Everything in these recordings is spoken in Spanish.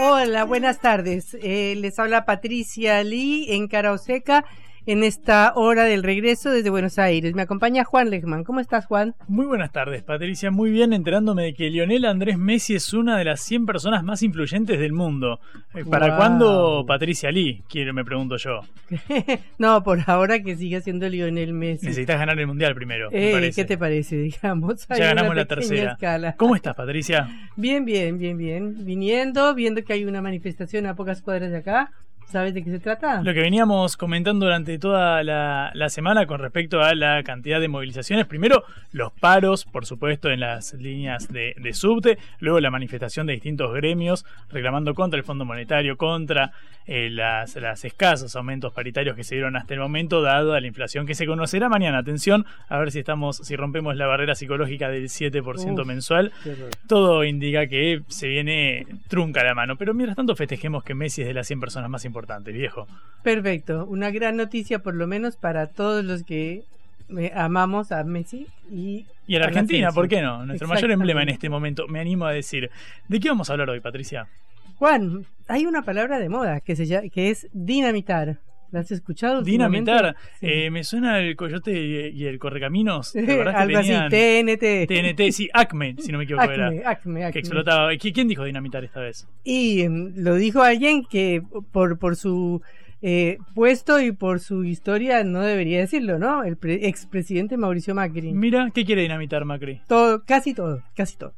Hola, buenas tardes. Eh, les habla Patricia Lee en Cara o Seca en esta hora del regreso desde Buenos Aires. Me acompaña Juan Lechman. ¿Cómo estás, Juan? Muy buenas tardes, Patricia. Muy bien, enterándome de que Lionel Andrés Messi es una de las 100 personas más influyentes del mundo. Eh, ¿Para Wow. cuándo Patricia Lee? Quiero, me pregunto yo. no, por ahora que siga siendo Lionel Messi. Necesitas ganar el mundial primero. me Eh, parece. ¿Qué te parece, digamos? Hay Ya ganamos la tercera. escala. ¿Cómo estás, Patricia? Bien, bien, bien, bien. Viniendo, viendo que hay una manifestación a pocas cuadras de acá. ¿Sabes de qué se trata? Lo que veníamos comentando durante toda la, la semana con respecto a la cantidad de movilizaciones. Primero, los paros, por supuesto, en las líneas de, de subte. Luego, la manifestación de distintos gremios reclamando contra el Fondo Monetario, contra eh, las, las escasos aumentos paritarios que se dieron hasta el momento, dado a la inflación que se conocerá mañana. Atención, a ver si estamos, si rompemos la barrera psicológica del 7% Uf, mensual. Todo indica que se viene trunca la mano. Pero mientras tanto, festejemos que Messi es de las 100 personas más importantes, viejo. Perfecto. Una gran noticia, por lo menos, para todos los que eh, amamos a Messi y. Y a la Argentina. ¿por qué no? Nuestro mayor emblema en este momento, me animo a decir. ¿De qué vamos a hablar hoy, Patricia? Juan, hay una palabra de moda que, se llama, que es dinamitar. ¿La has escuchado? Dinamitar. Sí. Eh, me suena el coyote y y el correcaminos. ¿Te acordás que Algo así, TNT. TNT, sí, Acme, si no me equivoco Acme, era. Acme, Que Acme. explotaba. ¿Qui- ¿Quién dijo dinamitar esta vez? Y em, lo dijo alguien que por, por su eh, puesto y por su historia no debería decirlo, ¿no? El pre- expresidente Mauricio Macri. Mira, ¿qué quiere dinamitar Macri? Todo, casi todo, casi todo.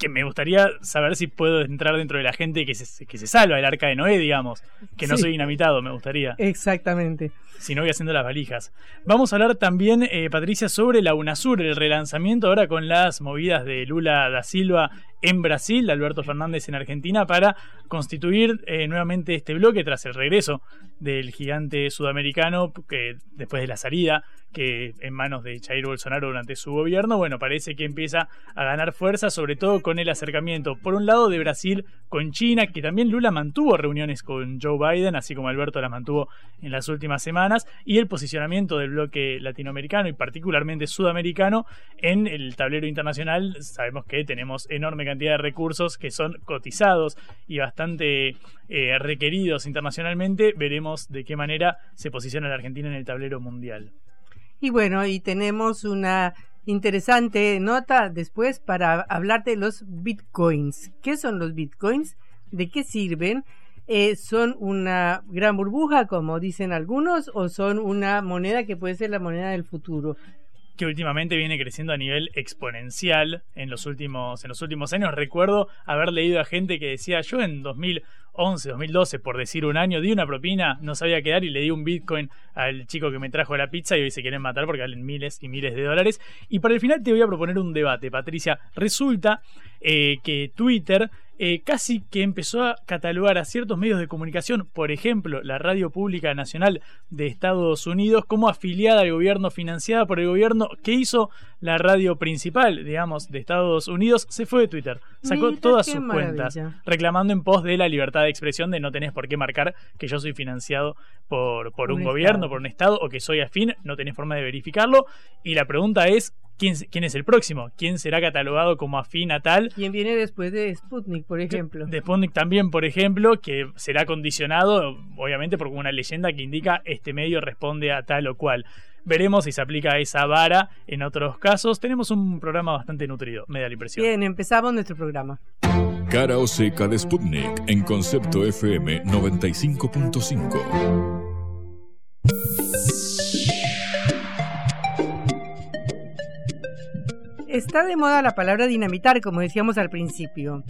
Que me gustaría saber si puedo entrar dentro de la gente que se, que se salva del arca de Noé, digamos. Que no Sí. soy dinamitado, me gustaría. Exactamente. si no voy haciendo las valijas. Vamos a hablar también, eh, Patricia, sobre la UNASUR, el relanzamiento ahora con las movidas de Lula da Silva en Brasil, Alberto Fernández en Argentina, para constituir eh, nuevamente este bloque tras el regreso del gigante sudamericano, que después de la salida que en manos de Jair Bolsonaro durante su gobierno, bueno, parece que empieza a ganar fuerza, sobre todo con el acercamiento, por un lado, de Brasil con China, que también Lula mantuvo reuniones con Joe Biden, así como Alberto las mantuvo en las últimas semanas, y el posicionamiento del bloque latinoamericano y particularmente sudamericano en el tablero internacional. Sabemos que tenemos enorme cantidad de recursos que son cotizados y bastante eh, requeridos internacionalmente. Veremos de qué manera se posiciona la Argentina en el tablero mundial. Y bueno, y tenemos una interesante nota después para hablar de los bitcoins. ¿Qué son los bitcoins? ¿De qué sirven? Eh, ¿Son una gran burbuja, como dicen algunos, o son una moneda que puede ser la moneda del futuro? Que últimamente viene creciendo a nivel exponencial en los últimos en los últimos años. Recuerdo haber leído a gente que decía, yo en 2011, 2012, por decir un año, di una propina, no sabía qué dar y le di un Bitcoin al chico que me trajo la pizza y hoy se quieren matar porque valen miles y miles de dólares. Y para el final te voy a proponer un debate, Patricia. Resulta eh, que Twitter eh, casi que empezó a catalogar a ciertos medios de comunicación, por ejemplo, la Radio Pública Nacional de Estados Unidos, como afiliada al gobierno, financiada por el gobierno, que hizo la radio principal, digamos, de Estados Unidos, se fue de Twitter, sacó Mira todas sus maravilla. cuentas, reclamando en pos de la libertad de expresión, de no tenés por qué marcar que yo soy financiado por, por un, Un gobierno, por un Estado, o que soy afín, no tenés forma de verificarlo. Y la pregunta es, ¿quién, quién es el próximo? ¿Quién será catalogado como afín a tal? ¿Quién viene después de Sputnik, por ejemplo? De Sputnik también, por ejemplo, que será condicionado, obviamente, por una leyenda que indica este medio responde a tal o cual. Veremos si se aplica esa vara en otros casos. Tenemos un programa bastante nutrido, me da la impresión. Bien, empezamos nuestro programa. Cara o seca de Sputnik en concepto FM 95.5. está de moda la palabra dinamitar, como decíamos al principio.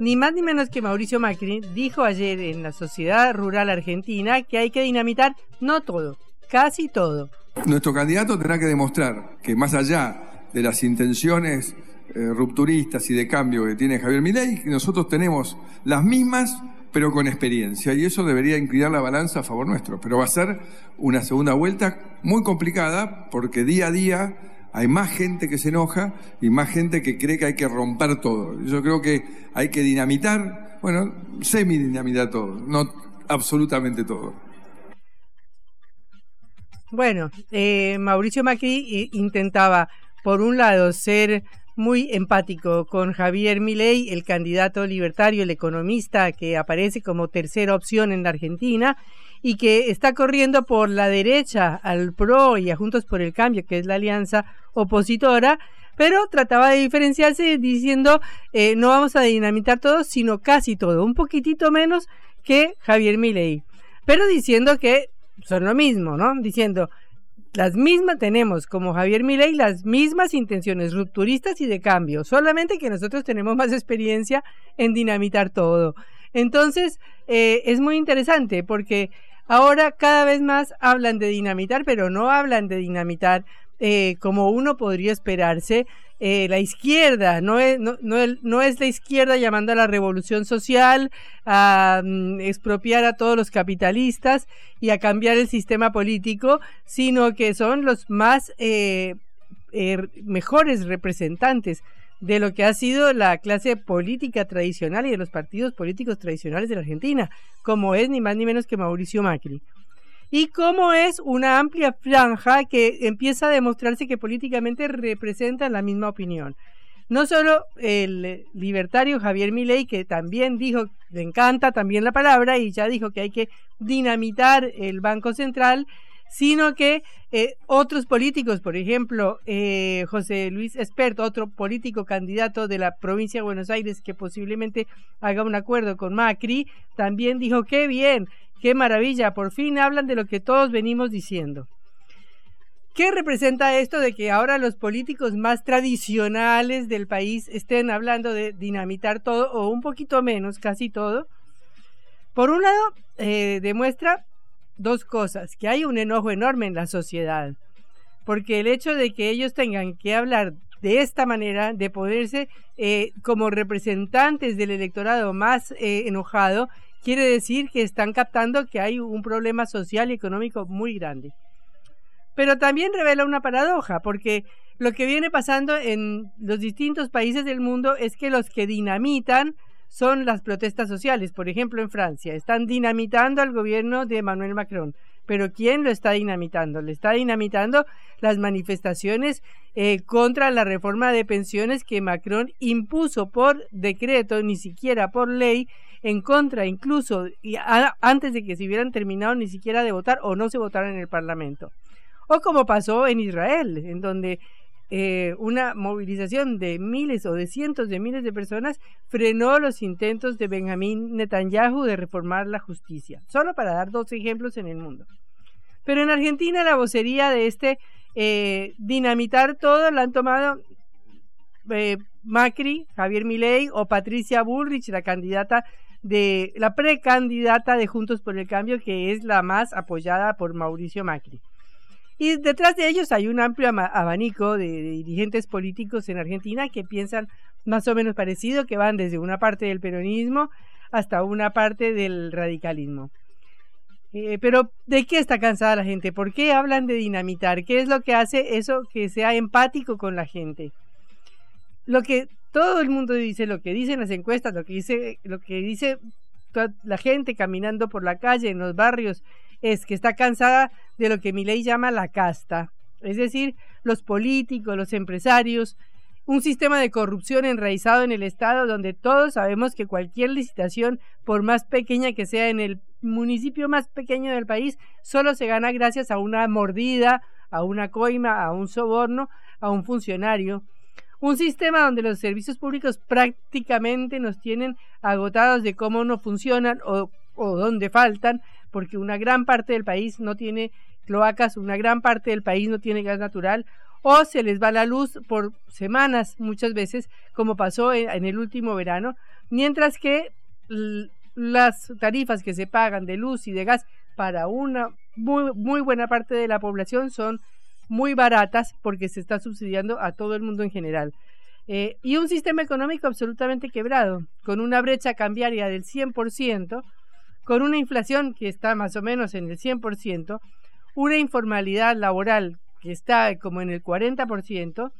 Ni más ni menos que Mauricio Macri dijo ayer en la Sociedad Rural Argentina que hay que dinamitar no todo, casi todo. Nuestro candidato tendrá que demostrar que más allá de las intenciones eh, rupturistas y de cambio que tiene Javier Milei, nosotros tenemos las mismas pero con experiencia y eso debería inclinar la balanza a favor nuestro. Pero va a ser una segunda vuelta muy complicada porque día a día hay más gente que se enoja y más gente que cree que hay que romper todo. Yo creo que hay que dinamitar, bueno, semi-dinamitar todo, no absolutamente todo. Bueno, eh, Mauricio Macri eh, intentaba, por un lado, ser muy empático con Javier Milei, el candidato libertario, el economista que aparece como tercera opción en la Argentina y que está corriendo por la derecha al PRO y a Juntos por el Cambio, que es la alianza opositora, pero trataba de diferenciarse diciendo eh, no vamos a dinamitar todo, sino casi todo, un poquitito menos que Javier Milei, pero diciendo que son lo mismo, ¿no? Diciendo las mismas tenemos como Javier Milei las mismas intenciones rupturistas y de cambio, solamente que nosotros tenemos más experiencia en dinamitar todo. Entonces, eh, es muy interesante porque ahora cada vez más hablan de dinamitar, pero no hablan de dinamitar eh, como uno podría esperarse, eh, la izquierda, no es, la izquierda llamando a la revolución social, a mm, expropiar a todos los capitalistas y a cambiar el sistema político, sino que son los más eh, mejores representantes de lo que ha sido la clase política tradicional y de los partidos políticos tradicionales de la Argentina, como es ni más ni menos que Mauricio Macri y cómo es una amplia franja que empieza a demostrarse que políticamente representan la misma opinión. No solo el libertario Javier Milei, que también dijo, le encanta también la palabra y ya dijo que hay que dinamitar el Banco Central, sino que eh, otros políticos, por ejemplo, eh, José Luis Espert, otro político candidato de la provincia de Buenos Aires que posiblemente haga un acuerdo con Macri, también dijo que bien, qué maravilla, por fin hablan de lo que todos venimos diciendo. ¿Qué representa esto de que ahora los políticos más tradicionales del país estén hablando de dinamitar todo o un poquito menos, casi todo? Por un lado, eh, demuestra dos cosas, que hay un enojo enorme en la sociedad, porque el hecho de que ellos tengan que hablar de esta manera, de ponerse eh, como representantes del electorado más eh, enojado, quiere decir que están captando que hay un problema social y económico muy grande. Pero también revela una paradoja, porque lo que viene pasando en los distintos países del mundo es que los que dinamitan son las protestas sociales. Por ejemplo, en Francia están dinamitando al gobierno de Emmanuel Macron. Pero ¿quién lo está dinamitando? Le está dinamitando las manifestaciones eh, contra la reforma de pensiones que Macron impuso por decreto, ni siquiera por ley, en contra incluso y antes de que se hubieran terminado ni siquiera de votar o no se votara en el Parlamento. O como pasó en Israel, en donde eh, una movilización de miles o de cientos de miles de personas frenó los intentos de Benjamín Netanyahu de reformar la justicia, solo para dar dos ejemplos en el mundo. Pero en Argentina la vocería de este eh, dinamitar todo la han tomado eh, Macri, Javier Milei o Patricia Bullrich, la candidata de la precandidata de Juntos por el Cambio, que es la más apoyada por Mauricio Macri. Y detrás de ellos hay un amplio abanico de, dirigentes políticos en Argentina que piensan más o menos parecido, que van desde una parte del peronismo hasta una parte del radicalismo. Eh, pero ¿de qué está cansada la gente? ¿Por qué hablan de dinamitar? ¿Qué es lo que hace eso que sea empático con la gente? Lo que todo el mundo dice, lo que dicen las encuestas, lo que dice, lo que dice la gente caminando por la calle, en los barrios, es que está cansada de lo que mi ley llama la casta, es decir, los políticos, los empresarios, un sistema de corrupción enraizado en el Estado donde todos sabemos que cualquier licitación, por más pequeña que sea en el municipio más pequeño del país, solo se gana gracias a una mordida, a una coima, a un soborno, a un funcionario. Un sistema donde los servicios públicos prácticamente nos tienen agotados de cómo no funcionan o, o dónde faltan, porque una gran parte del país no tiene cloacas, una gran parte del país no tiene gas natural, o se les va la luz por semanas muchas veces, como pasó en, el último verano, mientras que las tarifas que se pagan de luz y de gas para una muy, buena parte de la población son muy baratas porque se está subsidiando a todo el mundo en general. Eh, y un sistema económico absolutamente quebrado, con una brecha cambiaria del 100%, con una inflación que está más o menos en el 100%, una informalidad laboral que está como en el 40%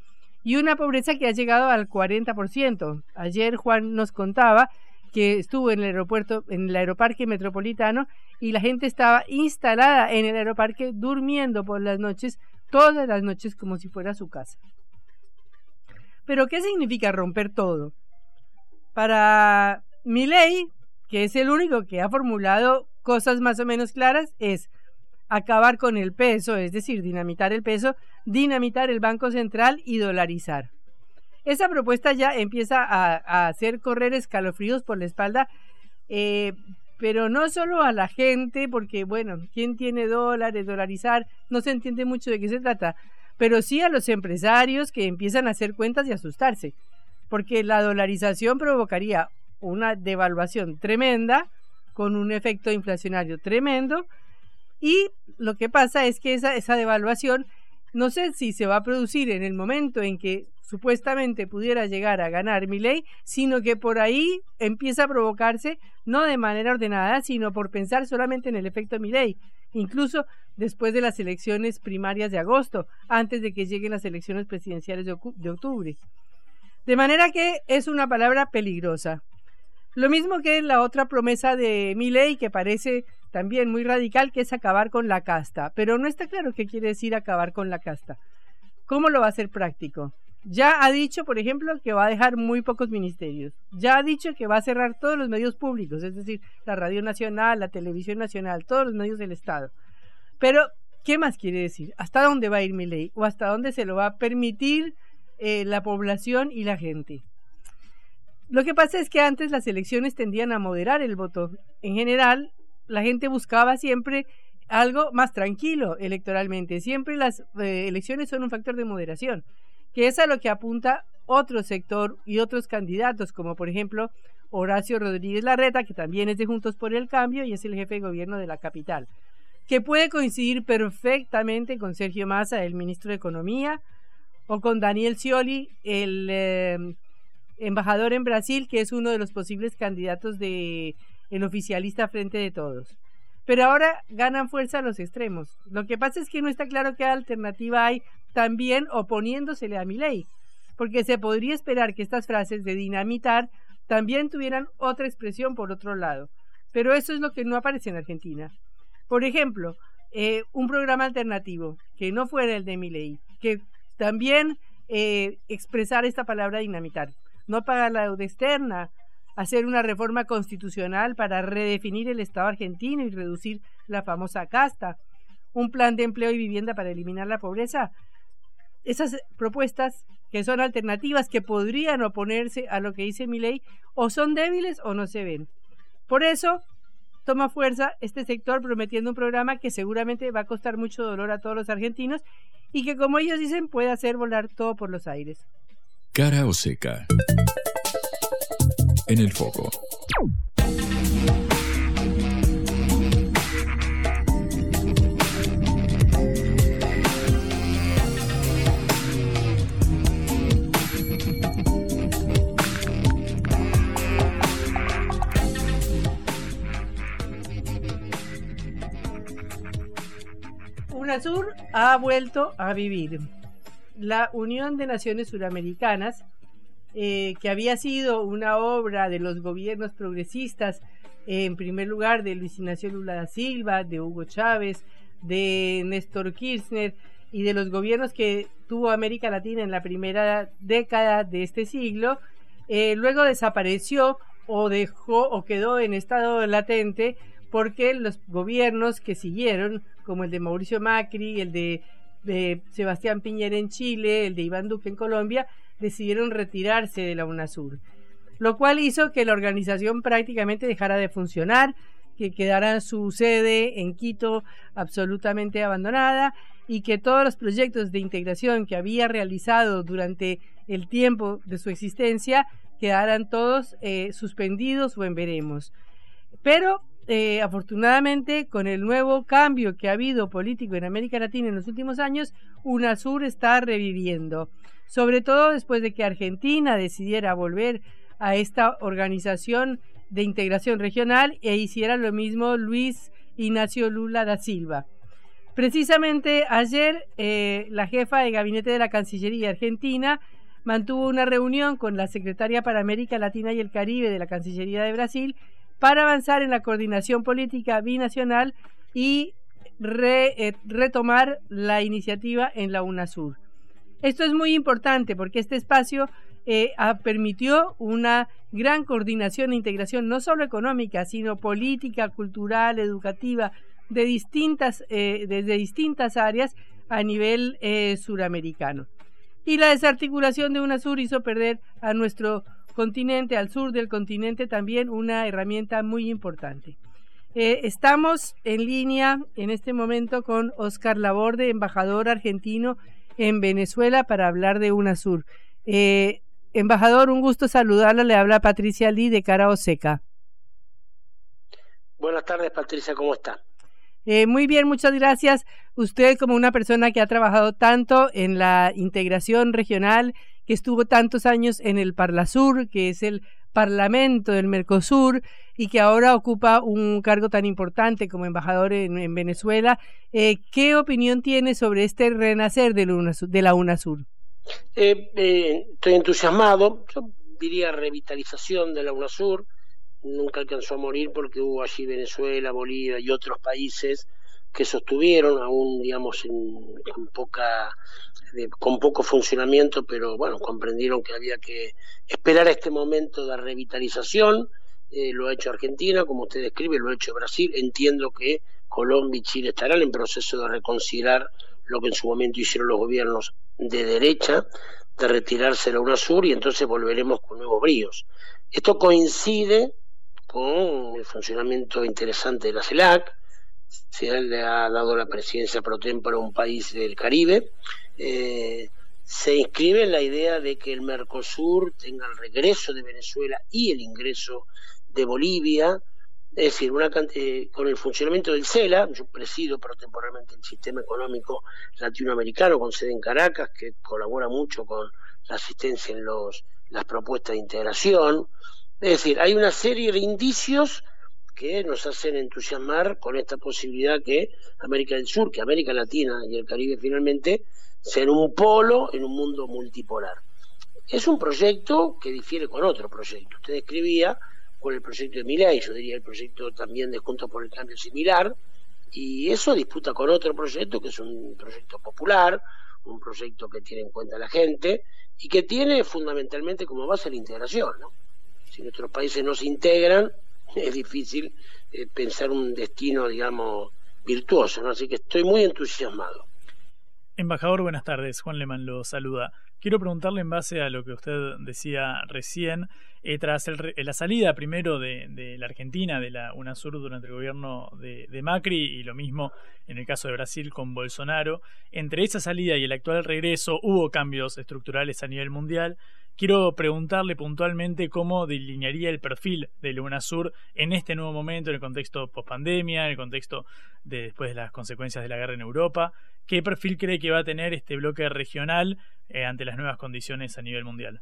y una pobreza que ha llegado al 40%. Ayer Juan nos contaba que estuvo en el aeropuerto, en el aeroparque metropolitano y la gente estaba instalada en el aeroparque durmiendo por las noches, todas las noches como si fuera su casa. Pero ¿qué significa romper todo? Para ley, que es el único que ha formulado cosas más o menos claras, es acabar con el peso, es decir, dinamitar el peso, dinamitar el Banco Central y dolarizar. Esa propuesta ya empieza a, hacer correr escalofríos por la espalda, eh, pero no solo a la gente, porque bueno, ¿quién tiene dólares, dolarizar? No se entiende mucho de qué se trata, pero sí a los empresarios que empiezan a hacer cuentas y asustarse, porque la dolarización provocaría una devaluación tremenda, con un efecto inflacionario tremendo, y lo que pasa es que esa, esa devaluación no sé si se va a producir en el momento en que supuestamente pudiera llegar a ganar mi ley, sino que por ahí empieza a provocarse, no de manera ordenada, sino por pensar solamente en el efecto mi ley, incluso después de las elecciones primarias de agosto, antes de que lleguen las elecciones presidenciales de, octubre. De manera que es una palabra peligrosa. Lo mismo que la otra promesa de mi ley, que parece también muy radical, que es acabar con la casta. Pero no está claro qué quiere decir acabar con la casta. ¿Cómo lo va a hacer práctico? Ya ha dicho, por ejemplo, que va a dejar muy pocos ministerios. Ya ha dicho que va a cerrar todos los medios públicos, es decir, la Radio Nacional, la Televisión Nacional, todos los medios del Estado. Pero, ¿qué más quiere decir? ¿Hasta dónde va a ir mi ley? ¿O hasta dónde se lo va a permitir eh, la población y la gente? Lo que pasa es que antes las elecciones tendían a moderar el voto. En general, la gente buscaba siempre algo más tranquilo electoralmente. Siempre las eh, elecciones son un factor de moderación, que es a lo que apunta otro sector y otros candidatos, como por ejemplo Horacio Rodríguez Larreta, que también es de Juntos por el Cambio y es el jefe de gobierno de la capital, que puede coincidir perfectamente con Sergio Massa, el ministro de Economía, o con Daniel Scioli, el eh, embajador en Brasil, que es uno de los posibles candidatos de el oficialista frente de todos. Pero ahora ganan fuerza los extremos. Lo que pasa es que no está claro qué alternativa hay también oponiéndosele a mi ley, porque se podría esperar que estas frases de dinamitar también tuvieran otra expresión por otro lado. Pero eso es lo que no aparece en Argentina. Por ejemplo, eh, un programa alternativo que no fuera el de mi ley, que también eh, expresara esta palabra dinamitar no pagar la deuda externa, hacer una reforma constitucional para redefinir el Estado argentino y reducir la famosa casta, un plan de empleo y vivienda para eliminar la pobreza. Esas propuestas que son alternativas que podrían oponerse a lo que dice mi ley o son débiles o no se ven. Por eso toma fuerza este sector prometiendo un programa que seguramente va a costar mucho dolor a todos los argentinos y que como ellos dicen puede hacer volar todo por los aires. Cara o seca. En el foco. UNASUR ha vuelto a vivir la Unión de Naciones Suramericanas, eh, que había sido una obra de los gobiernos progresistas, en primer lugar de Luis Ignacio Lula da Silva, de Hugo Chávez, de Néstor Kirchner y de los gobiernos que tuvo América Latina en la primera década de este siglo, eh, luego desapareció o dejó o quedó en estado latente porque los gobiernos que siguieron, como el de Mauricio Macri, el de de Sebastián Piñera en Chile, el de Iván Duque en Colombia, decidieron retirarse de la UNASUR, lo cual hizo que la organización prácticamente dejara de funcionar, que quedara su sede en Quito absolutamente abandonada y que todos los proyectos de integración que había realizado durante el tiempo de su existencia quedaran todos eh, suspendidos o en veremos. Pero eh, afortunadamente, con el nuevo cambio que ha habido político en América Latina en los últimos años, UNASUR está reviviendo, sobre todo después de que Argentina decidiera volver a esta organización de integración regional e hiciera lo mismo Luis Ignacio Lula da Silva. Precisamente ayer eh, la jefa de gabinete de la Cancillería Argentina mantuvo una reunión con la secretaria para América Latina y el Caribe de la Cancillería de Brasil para avanzar en la coordinación política binacional y eh, retomar la iniciativa en la UNASUR. Esto es muy importante porque este espacio eh, permitió una gran coordinación e integración no solo económica, sino política, cultural, educativa, de distintas, eh, desde distintas áreas a nivel suramericano. Y la desarticulación de UNASUR hizo perder a nuestro continente, al sur del continente, también una herramienta muy importante. Eh, estamos en línea en este momento con Oscar Laborde, embajador argentino en Venezuela, para hablar de UNASUR. Eh, embajador, un gusto saludarla. Le habla Patricia Lee de Cara Oseca. Buenas tardes, Patricia, ¿cómo está? Eh, muy bien, muchas gracias. Usted como una persona que ha trabajado tanto en la integración regional que estuvo tantos años en el Parlasur, que es el Parlamento del Mercosur, y que ahora ocupa un cargo tan importante como embajador en, Venezuela. Eh, ¿Qué opinión tiene sobre este renacer de la UNASUR? De la UNASUR? Eh, eh, estoy entusiasmado, yo diría revitalización de la UNASUR, nunca alcanzó a morir porque hubo allí Venezuela, Bolivia y otros países que sostuvieron aún digamos en, poca con poco funcionamiento, pero bueno, comprendieron que había que esperar este momento de revitalización. Eh, lo ha hecho Argentina, como usted describe, lo ha hecho Brasil. Entiendo que Colombia y Chile estarán en proceso de reconsiderar lo que en su momento hicieron los gobiernos de derecha, de retirarse de la UNASUR y entonces volveremos con nuevos bríos. Esto coincide con el funcionamiento interesante de la CELAC, se le ha dado la presidencia pro tempore a un país del Caribe, eh, se inscribe en la idea de que el Mercosur tenga el regreso de Venezuela y el ingreso de Bolivia, es decir, una, eh, con el funcionamiento del CELA, yo presido pero temporalmente el sistema económico latinoamericano con sede en Caracas, que colabora mucho con la asistencia en los, las propuestas de integración. Es decir, hay una serie de indicios que nos hacen entusiasmar con esta posibilidad que América del Sur, que América Latina y el Caribe finalmente ser un polo en un mundo multipolar. Es un proyecto que difiere con otro proyecto. Usted escribía con el proyecto de Milei, yo diría el proyecto también de Juntos por el Cambio similar, y eso disputa con otro proyecto que es un proyecto popular, un proyecto que tiene en cuenta a la gente y que tiene fundamentalmente como base la integración. Si nuestros países no se integran, es difícil eh, pensar un destino, digamos, virtuoso. ¿no? Así que estoy muy entusiasmado. Embajador, buenas tardes. Juan Leman lo saluda. Quiero preguntarle en base a lo que usted decía recién, eh, tras la salida primero de, la Argentina, de la UNASUR durante el gobierno de, de, Macri, y lo mismo en el caso de Brasil con Bolsonaro, entre esa salida y el actual regreso hubo cambios estructurales a nivel mundial. Quiero preguntarle puntualmente cómo delinearía el perfil de la UNASUR en este nuevo momento, en el contexto post-pandemia, en el contexto de después de las consecuencias de la guerra en Europa. ¿Qué perfil cree que va a tener este bloque regional eh, ante las nuevas condiciones a nivel mundial?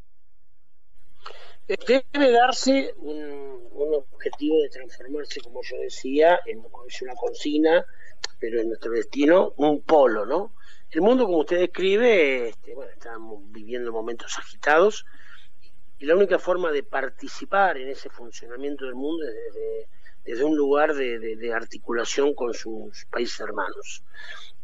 Debe darse un, objetivo de transformarse, como yo decía, en una consigna, pero en nuestro destino, un polo, ¿no? El mundo, como usted describe, este, bueno, estamos viviendo momentos agitados y la única forma de participar en ese funcionamiento del mundo es desde, un lugar de, articulación con sus países hermanos.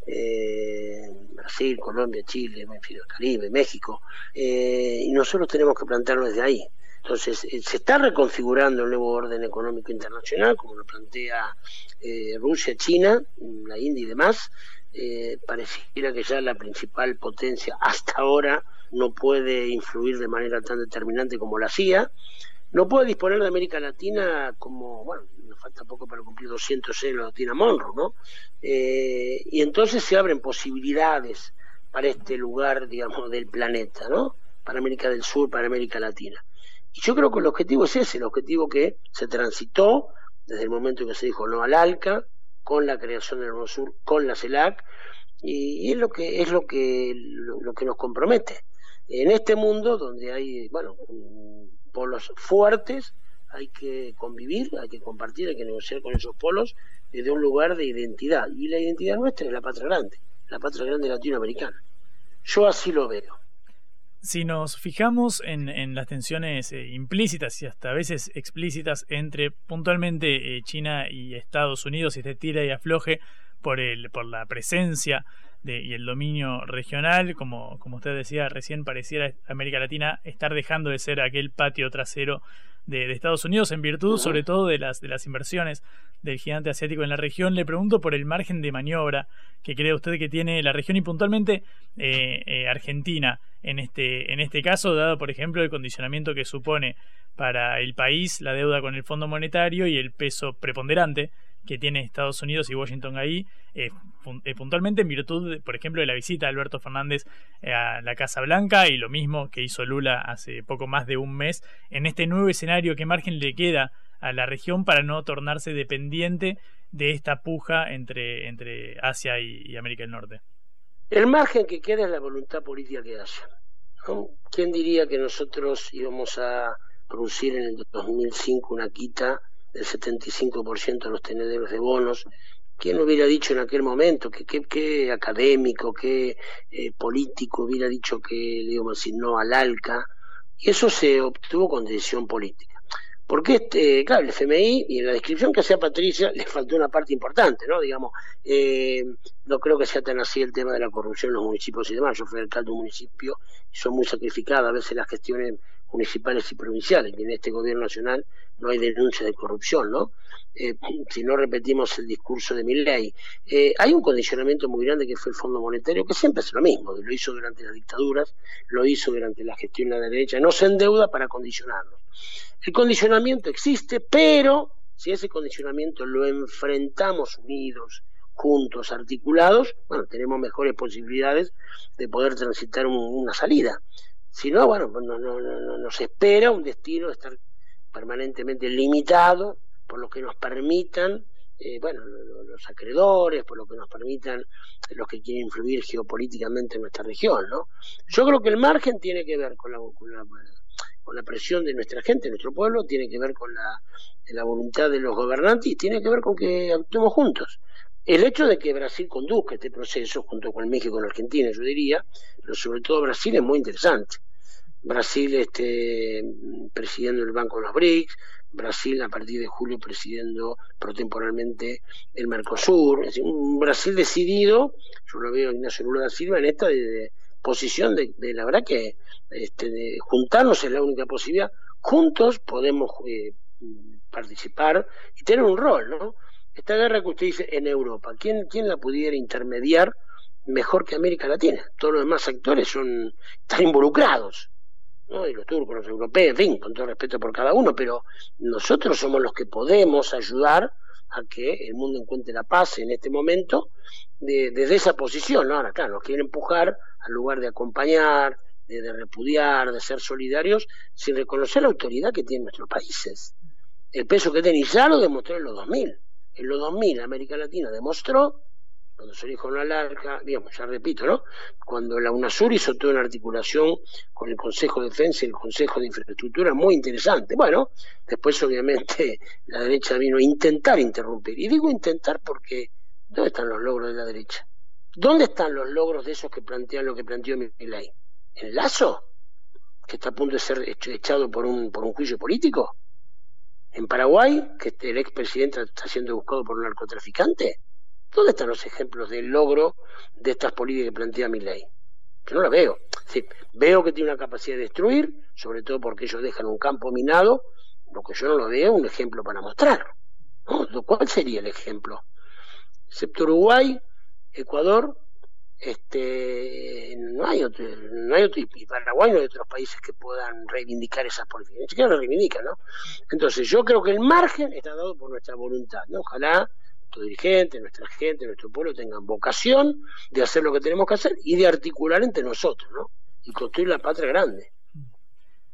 Eh, Brasil, Colombia, Chile, el Caribe, México, eh, y nosotros tenemos que plantearlo desde ahí. Entonces, eh, se está reconfigurando el nuevo orden económico internacional, como lo plantea Rusia, China, la India y demás, eh, pareciera que ya la principal potencia hasta ahora no puede influir de manera tan determinante como la hacía. no puede disponer de América Latina como, bueno, nos falta poco para cumplir 200 años la doctrina Monroe, ¿no? Eh, y entonces se abren posibilidades para este lugar, digamos, del planeta, ¿no? Para América del Sur, para América Latina. Y yo creo que el objetivo es ese, el objetivo que se transitó desde el momento que se dijo no al ALCA, con la creación del Sur, con la CELAC, y, es lo que es lo que lo, que nos compromete. En este mundo donde hay, bueno, polos fuertes, hay que convivir, hay que compartir, hay que negociar con esos polos desde un lugar de identidad. Y la identidad nuestra es la patria grande, la patria grande latinoamericana. Yo así lo veo. Si nos fijamos en, las tensiones eh, implícitas y hasta a veces explícitas entre puntualmente eh, China y Estados Unidos y este tira y afloje por, el, por la presencia de, y el dominio regional, como, como usted decía recién, pareciera América Latina estar dejando de ser aquel patio trasero de, Estados Unidos en virtud sobre todo de las, de las inversiones del gigante asiático en la región. Le pregunto por el margen de maniobra que cree usted que tiene la región y puntualmente eh, eh, Argentina en este, en este caso, dado por ejemplo el condicionamiento que supone para el país la deuda con el Fondo Monetario y el peso preponderante que tiene Estados Unidos y Washington ahí, eh, eh, puntualmente en virtud, por ejemplo, de la visita de Alberto Fernández eh, a la Casa Blanca y lo mismo que hizo Lula hace poco más de un mes, en este nuevo escenario, ¿qué margen le queda a la región para no tornarse dependiente de esta puja entre, entre Asia y, América del Norte? El margen que queda es la voluntad política que haya. ¿Quién diría que nosotros íbamos a producir en el 2005 una quita del 75% de los tenederos de bonos. ¿Quién hubiera dicho en aquel momento que qué académico, qué eh, político hubiera dicho que le íbamos a decir no al ALCA? Y eso se obtuvo con decisión política. Porque, este, claro, el FMI, y en la descripción que hacía Patricia, le faltó una parte importante, ¿no? Digamos, eh, no creo que sea tan así el tema de la corrupción en los municipios y demás. Yo fui alcalde de un municipio y son muy sacrificadas a veces las gestiones municipales y provinciales, y en este gobierno nacional no hay denuncia de corrupción, ¿no? Eh, si no repetimos el discurso de Milley. Eh, hay un condicionamiento muy grande que fue el Fondo Monetario, que siempre es lo mismo, lo hizo durante las dictaduras, lo hizo durante la gestión de la derecha, no se endeuda para condicionarnos. El condicionamiento existe, pero si ese condicionamiento lo enfrentamos unidos, juntos, articulados, bueno, tenemos mejores posibilidades de poder transitar una salida. Si no, bueno, pues no, no, no, nos espera un destino de estar permanentemente limitado por lo que nos permitan, eh, bueno, los acreedores, por lo que nos permitan los que quieren influir geopolíticamente en nuestra región, ¿no? Yo creo que el margen tiene que ver con la, con la, con la presión de nuestra gente, nuestro pueblo, tiene que ver con la, la voluntad de los gobernantes y tiene que ver con que actuemos juntos. El hecho de que Brasil conduzca este proceso, junto con México y con Argentina, yo diría, pero sobre todo Brasil es muy interesante. Brasil este, presidiendo el Banco de los BRICS, Brasil a partir de julio presidiendo protemporalmente el Mercosur, un Brasil decidido, yo lo veo Ignacio Lula da Silva en esta posición de, la verdad que este, juntarnos es la única posibilidad, juntos podemos eh, participar y tener un rol, ¿no? esta guerra que usted dice en Europa, ¿quién, quién la pudiera intermediar mejor que América Latina? Todos los demás actores son, están involucrados. ¿No? y los turcos, los europeos, en fin, con todo respeto por cada uno, pero nosotros somos los que podemos ayudar a que el mundo encuentre la paz en este momento desde esa posición. ¿no? Ahora, claro, nos quieren empujar al lugar de acompañar, de, de, repudiar, de ser solidarios, sin reconocer la autoridad que tienen nuestros países. El peso que tienen, y ya lo demostró en los 2000. En los 2000 América Latina demostró, cuando se dijo una larga, digamos, ya repito, ¿no? Cuando la UNASUR hizo toda una articulación con el Consejo de Defensa y el Consejo de Infraestructura muy interesante. Bueno, después obviamente la derecha vino a intentar interrumpir. Y digo intentar porque ¿dónde están los logros de la derecha? ¿Dónde están los logros de esos que plantean lo que planteó ley? ¿En Lazo? que está a punto de ser echado por un, por un juicio político? En Paraguay, que el expresidente está siendo buscado por un narcotraficante. ¿Dónde están los ejemplos del logro de estas políticas que plantea mi ley? Que no la veo. veo que tiene una capacidad de destruir, sobre todo porque ellos dejan un campo minado, lo que yo no lo veo un ejemplo para mostrar. ¿Cuál sería el ejemplo? Excepto Uruguay, Ecuador, este, no hay otro, no hay otro, y Paraguay no hay otros países que puedan reivindicar esas políticas, ni siquiera lo reivindican, ¿no? Entonces yo creo que el margen está dado por nuestra voluntad, ¿no? Ojalá nuestros dirigentes, nuestra gente, nuestro pueblo tengan vocación de hacer lo que tenemos que hacer y de articular entre nosotros, ¿no? Y construir la patria grande.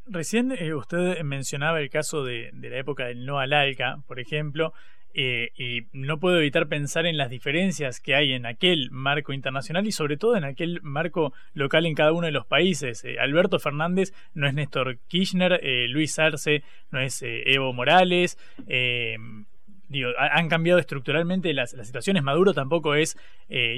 Recién eh, usted mencionaba el caso de, la época del no al ALCA, por ejemplo, eh, y no puedo evitar pensar en las diferencias que hay en aquel marco internacional y sobre todo en aquel marco local en cada uno de los países. Eh, Alberto Fernández no es Néstor Kirchner, Luis Arce no es Evo Morales. Digo, han cambiado estructuralmente las, las situaciones. Maduro tampoco es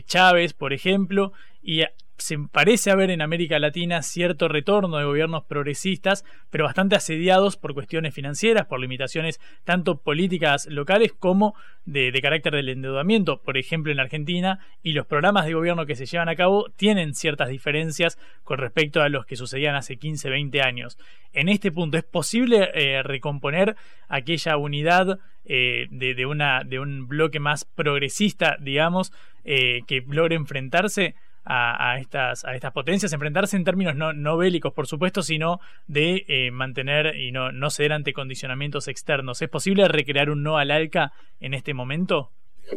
Chávez, por ejemplo, y se parece haber en América Latina cierto retorno de gobiernos progresistas, pero bastante asediados por cuestiones financieras, por limitaciones tanto políticas locales como de, carácter del endeudamiento, por ejemplo en Argentina, y los programas de gobierno que se llevan a cabo tienen ciertas diferencias con respecto a los que sucedían hace 15, 20 años. En este punto, ¿es posible eh, recomponer aquella unidad eh, de, un bloque más progresista, digamos, eh, que logre enfrentarse a, estas, a estas potencias, enfrentarse en términos no, no bélicos, por supuesto, sino de eh, mantener y no, no ceder ante condicionamientos externos. ¿Es posible recrear un no al ALCA en este momento?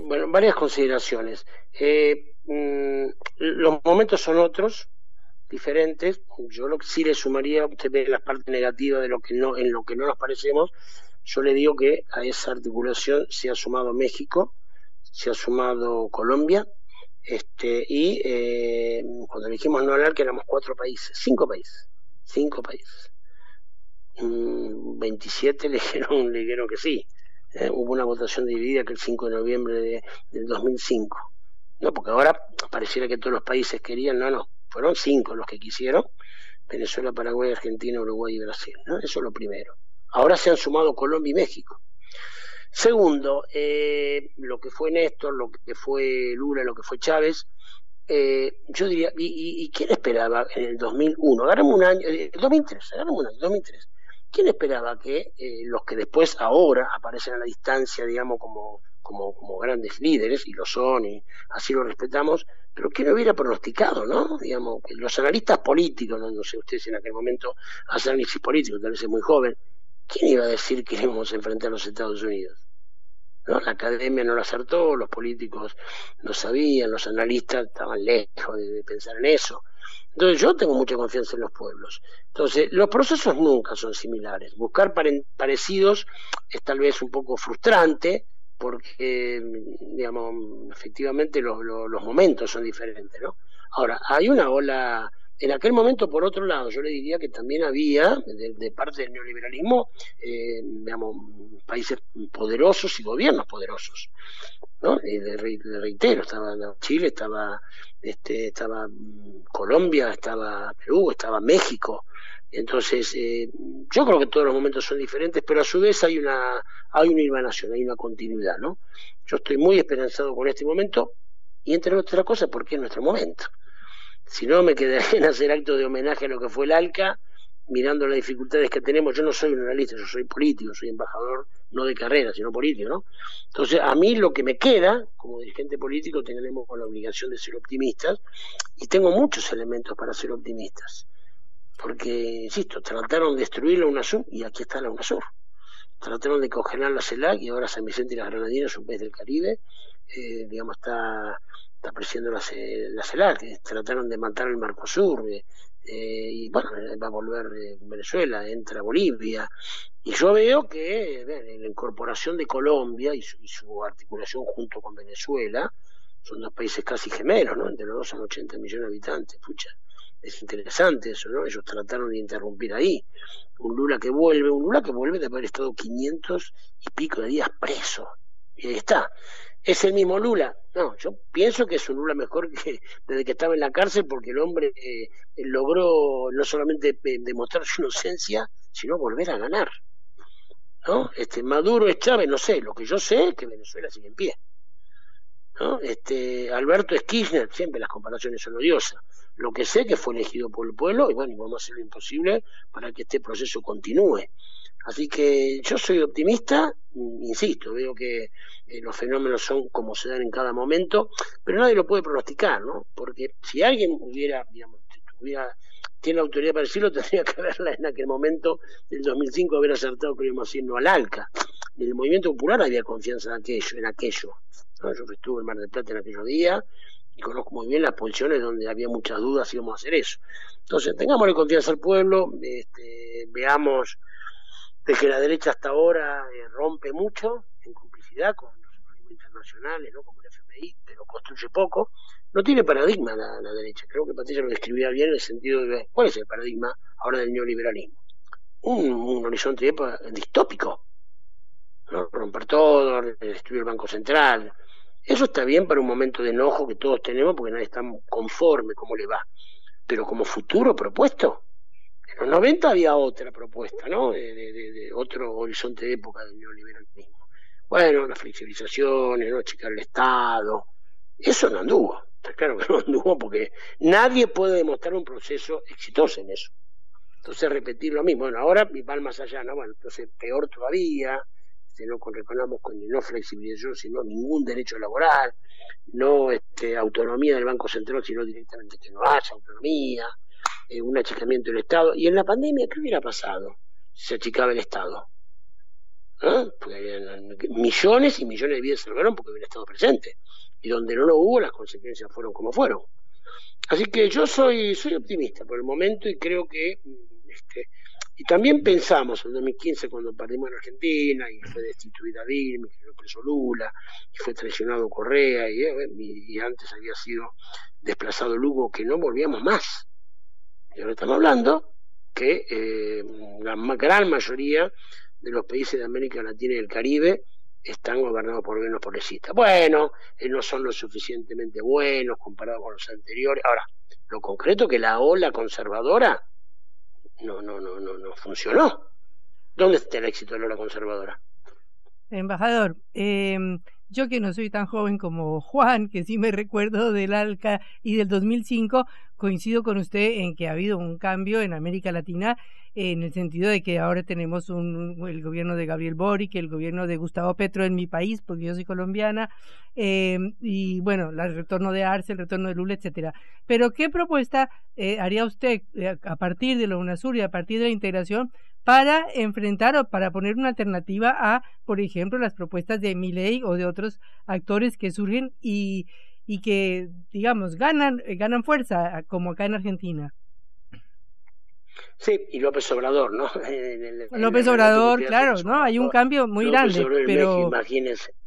Bueno, varias consideraciones. Eh, mm, los momentos son otros, diferentes. Yo lo que sí le sumaría, usted ve la parte negativa de lo que no, en lo que no nos parecemos, yo le digo que a esa articulación se ha sumado México, se ha sumado Colombia, este, y eh, cuando dijimos no hablar, que éramos cuatro países, cinco países, cinco países. 27 le dijeron, le dijeron que sí. Eh, hubo una votación dividida que el 5 de noviembre de, del 2005. No, porque ahora pareciera que todos los países querían, no, no, fueron cinco los que quisieron. Venezuela, Paraguay, Argentina, Uruguay y Brasil. ¿no? Eso es lo primero. Ahora se han sumado Colombia y México. Segundo, eh, lo que fue Néstor, lo que fue Lula, lo que fue Chávez, eh, yo diría, ¿y, quién esperaba en el 2001? Agarramos un año, eh, 2003, agarramos un año, 2003. ¿Quién esperaba que eh, los que después ahora aparecen a la distancia, digamos, como, como, como grandes líderes, y lo son, y así lo respetamos, pero quién hubiera pronosticado, ¿no? Digamos, los analistas políticos, no, sé ustedes en aquel momento hacen análisis político, tal vez es muy joven, ¿quién iba a decir que íbamos a enfrentar a los Estados Unidos? ¿No? La academia no lo acertó, los políticos no sabían, los analistas estaban lejos de, pensar en eso. Entonces yo tengo mucha confianza en los pueblos. Entonces los procesos nunca son similares. Buscar parecidos es tal vez un poco frustrante porque, digamos, efectivamente los, los momentos son diferentes, ¿no? Ahora, hay una ola en aquel momento, por otro lado, yo le diría que también había, de, parte del neoliberalismo, eh, digamos, países poderosos y gobiernos poderosos. ¿no? De, reitero, estaba Chile, estaba, este, mm, Colombia, estaba Perú, estaba México. Entonces, eh, yo creo que todos los momentos son diferentes, pero a su vez hay una, hay una irmanación, hay una continuidad, ¿no? Yo estoy muy esperanzado con este momento, y entre otras cosas, porque es nuestro momento. Si no, me quedaría en hacer acto de homenaje a lo que fue el ALCA, mirando las dificultades que tenemos. Yo no soy un analista, yo soy político, soy embajador no de carrera, sino político, ¿no? Entonces, a mí lo que me queda, como dirigente político, tenemos la obligación de ser optimistas, y tengo muchos elementos para ser optimistas. Porque, insisto, trataron de destruir la UNASUR y aquí está la UNASUR. Trataron de congelar la CELAC y ahora San Vicente y las Granadinas, un país del Caribe, eh, digamos, está está apareciendo la, la CELAC, trataron de matar el Mercosur, eh, eh, y bueno, va a volver eh, Venezuela, entra Bolivia, y yo veo que la incorporación de Colombia y su, articulación junto con Venezuela, son dos países casi gemelos, ¿no? Entre los dos son 80 millones de habitantes, pucha. Es interesante eso, ¿no? Ellos trataron de interrumpir ahí. Un Lula que vuelve, un Lula que vuelve de haber estado 500 y pico de días preso. Y ahí está. ¿Es el mismo Lula? No, yo pienso que es un Lula mejor que desde que estaba en la cárcel porque el hombre eh, logró no solamente demostrar su inocencia, sino volver a ganar. ¿No? Este, Maduro es Chávez, no sé, lo que yo sé es que Venezuela sigue en pie. ¿No? Este, Alberto es Kirchner, siempre las comparaciones son odiosas. Lo que sé que fue elegido por el pueblo y bueno, vamos a hacer lo imposible para que este proceso continúe. Así que yo soy optimista, insisto, veo que eh, los fenómenos son como se dan en cada momento, pero nadie lo puede pronosticar, ¿no? Porque si alguien hubiera, digamos, hubiera, tiene autoridad para decirlo, tendría que haberla en aquel momento del 2005 haber acertado que íbamos a al ALCA. En el movimiento popular había confianza en aquello, en aquello. Yo estuve en Mar del Plata en aquellos días y conozco muy bien las posiciones donde había muchas dudas si íbamos a hacer eso. Entonces, tengámosle confianza al pueblo, este, veamos de que la derecha hasta ahora eh, rompe mucho en complicidad con los organismos internacionales, ¿no? como el FMI, pero construye poco. No tiene paradigma la, derecha. Creo que Patricia lo describía bien en el sentido de cuál es el paradigma ahora del neoliberalismo. Un, un horizonte distópico. ¿no? Romper todo, destruir el Banco Central, eso está bien para un momento de enojo que todos tenemos porque nadie está conforme cómo le va. Pero como futuro propuesto, en los 90 había otra propuesta, ¿no? De, otro horizonte de época del neoliberalismo. Bueno, las flexibilizaciones, no checar el Estado. Eso no anduvo. Está claro que no anduvo porque nadie puede demostrar un proceso exitoso en eso. Entonces repetir lo mismo. Bueno, ahora van más allá, ¿no? Bueno, entonces peor todavía este, no reconozcamos con no flexibilización, sino ningún derecho laboral, no este, autonomía del Banco Central, sino directamente que no haya autonomía, eh, un achicamiento del Estado. Y en la pandemia, ¿qué hubiera pasado si se achicaba el Estado? ¿Ah? millones y millones de vidas salvaron porque hubiera estado presente. Y donde no lo hubo, las consecuencias fueron como fueron. Así que yo soy, soy optimista por el momento y creo que mm, este, y también pensamos en 2015 cuando perdimos en Argentina y fue destituida Dilma, y fue preso Lula, y fue traicionado Correa, eh, y, antes había sido desplazado Lugo, que no volvíamos más. Ahora estamos hablando que eh, la gran mayoría de los países de América Latina y el Caribe están gobernados por gobiernos progresistas. Bueno, eh, no son lo suficientemente buenos comparados con los anteriores. Ahora, lo concreto que la ola conservadora no, no, no, no, no funcionó. ¿Dónde está el éxito de la conservadora? Embajador, eh, yo que no soy tan joven como Juan, que sí me recuerdo del ALCA y del 2005, coincido con usted en que ha habido un cambio en América Latina en el sentido de que ahora tenemos un, el gobierno de Gabriel Boric, el gobierno de Gustavo Petro en mi país, porque yo soy colombiana, eh, y bueno, el retorno de Arce, el retorno de Lula, etcétera. Pero, ¿qué propuesta eh, haría usted eh, a partir de la UNASUR y a partir de la integración para enfrentar o para poner una alternativa a, por ejemplo, las propuestas de Milei o de otros actores que surgen y, y que, digamos, ganan, ganan fuerza, como acá en Argentina? Sí, y López Obrador, ¿no? López Obrador, claro, ¿no? Hay un cambio muy grande, pero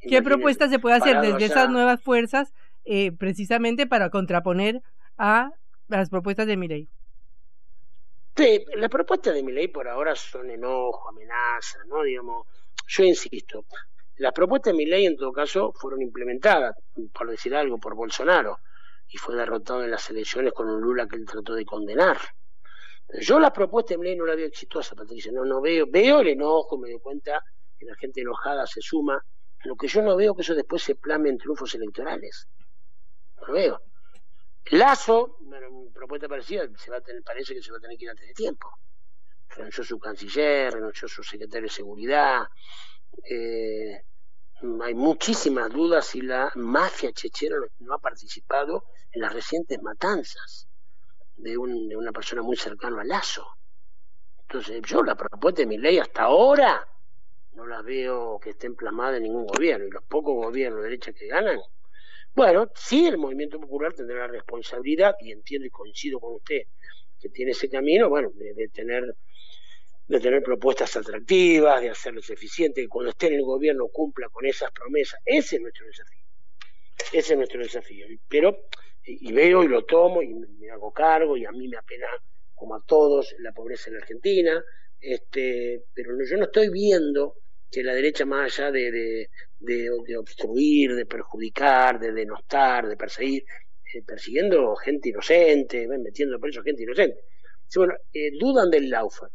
¿qué propuestas se puede hacer desde esas nuevas fuerzas eh, precisamente para contraponer a las propuestas de Milei? Sí, las propuestas de Milei por ahora son enojo, amenaza, ¿no? Digamos, yo insisto, las propuestas de Milei en todo caso fueron implementadas, por decir algo, por Bolsonaro, y fue derrotado en las elecciones con un Lula que él trató de condenar. Yo la propuesta de Milei no la veo exitosa, Patricia, no, no veo, veo el enojo, me doy cuenta que la gente enojada se suma, lo que yo no veo que eso después se plame en triunfos electorales. No veo. Lazo, bueno, propuesta parecida, se va a tener, parece que se va a tener que ir antes de tiempo. Renunció su canciller, renunció su secretario de seguridad. Eh, hay muchísimas dudas si la mafia chechera no ha participado en las recientes matanzas de, un, de una persona muy cercana a Lazo. Entonces, yo la propuesta de mi ley hasta ahora no la veo que estén plasmada en ningún gobierno. Y los pocos gobiernos de derecha que ganan, bueno, sí el movimiento popular tendrá la responsabilidad, y entiendo y coincido con usted que tiene ese camino, bueno, de, tener de tener propuestas atractivas, de hacerlos eficientes, que cuando esté en el gobierno cumpla con esas promesas. Ese es nuestro desafío. Ese es nuestro desafío. Pero y, veo y lo tomo y me, hago cargo y a mí me apena como a todos la pobreza en la Argentina, este, pero yo no estoy viendo que la derecha más allá de, de, obstruir, de perjudicar, de denostar, de perseguir, eh, persiguiendo gente inocente, metiendo preso gente inocente. bueno, eh, dudan del Laufer.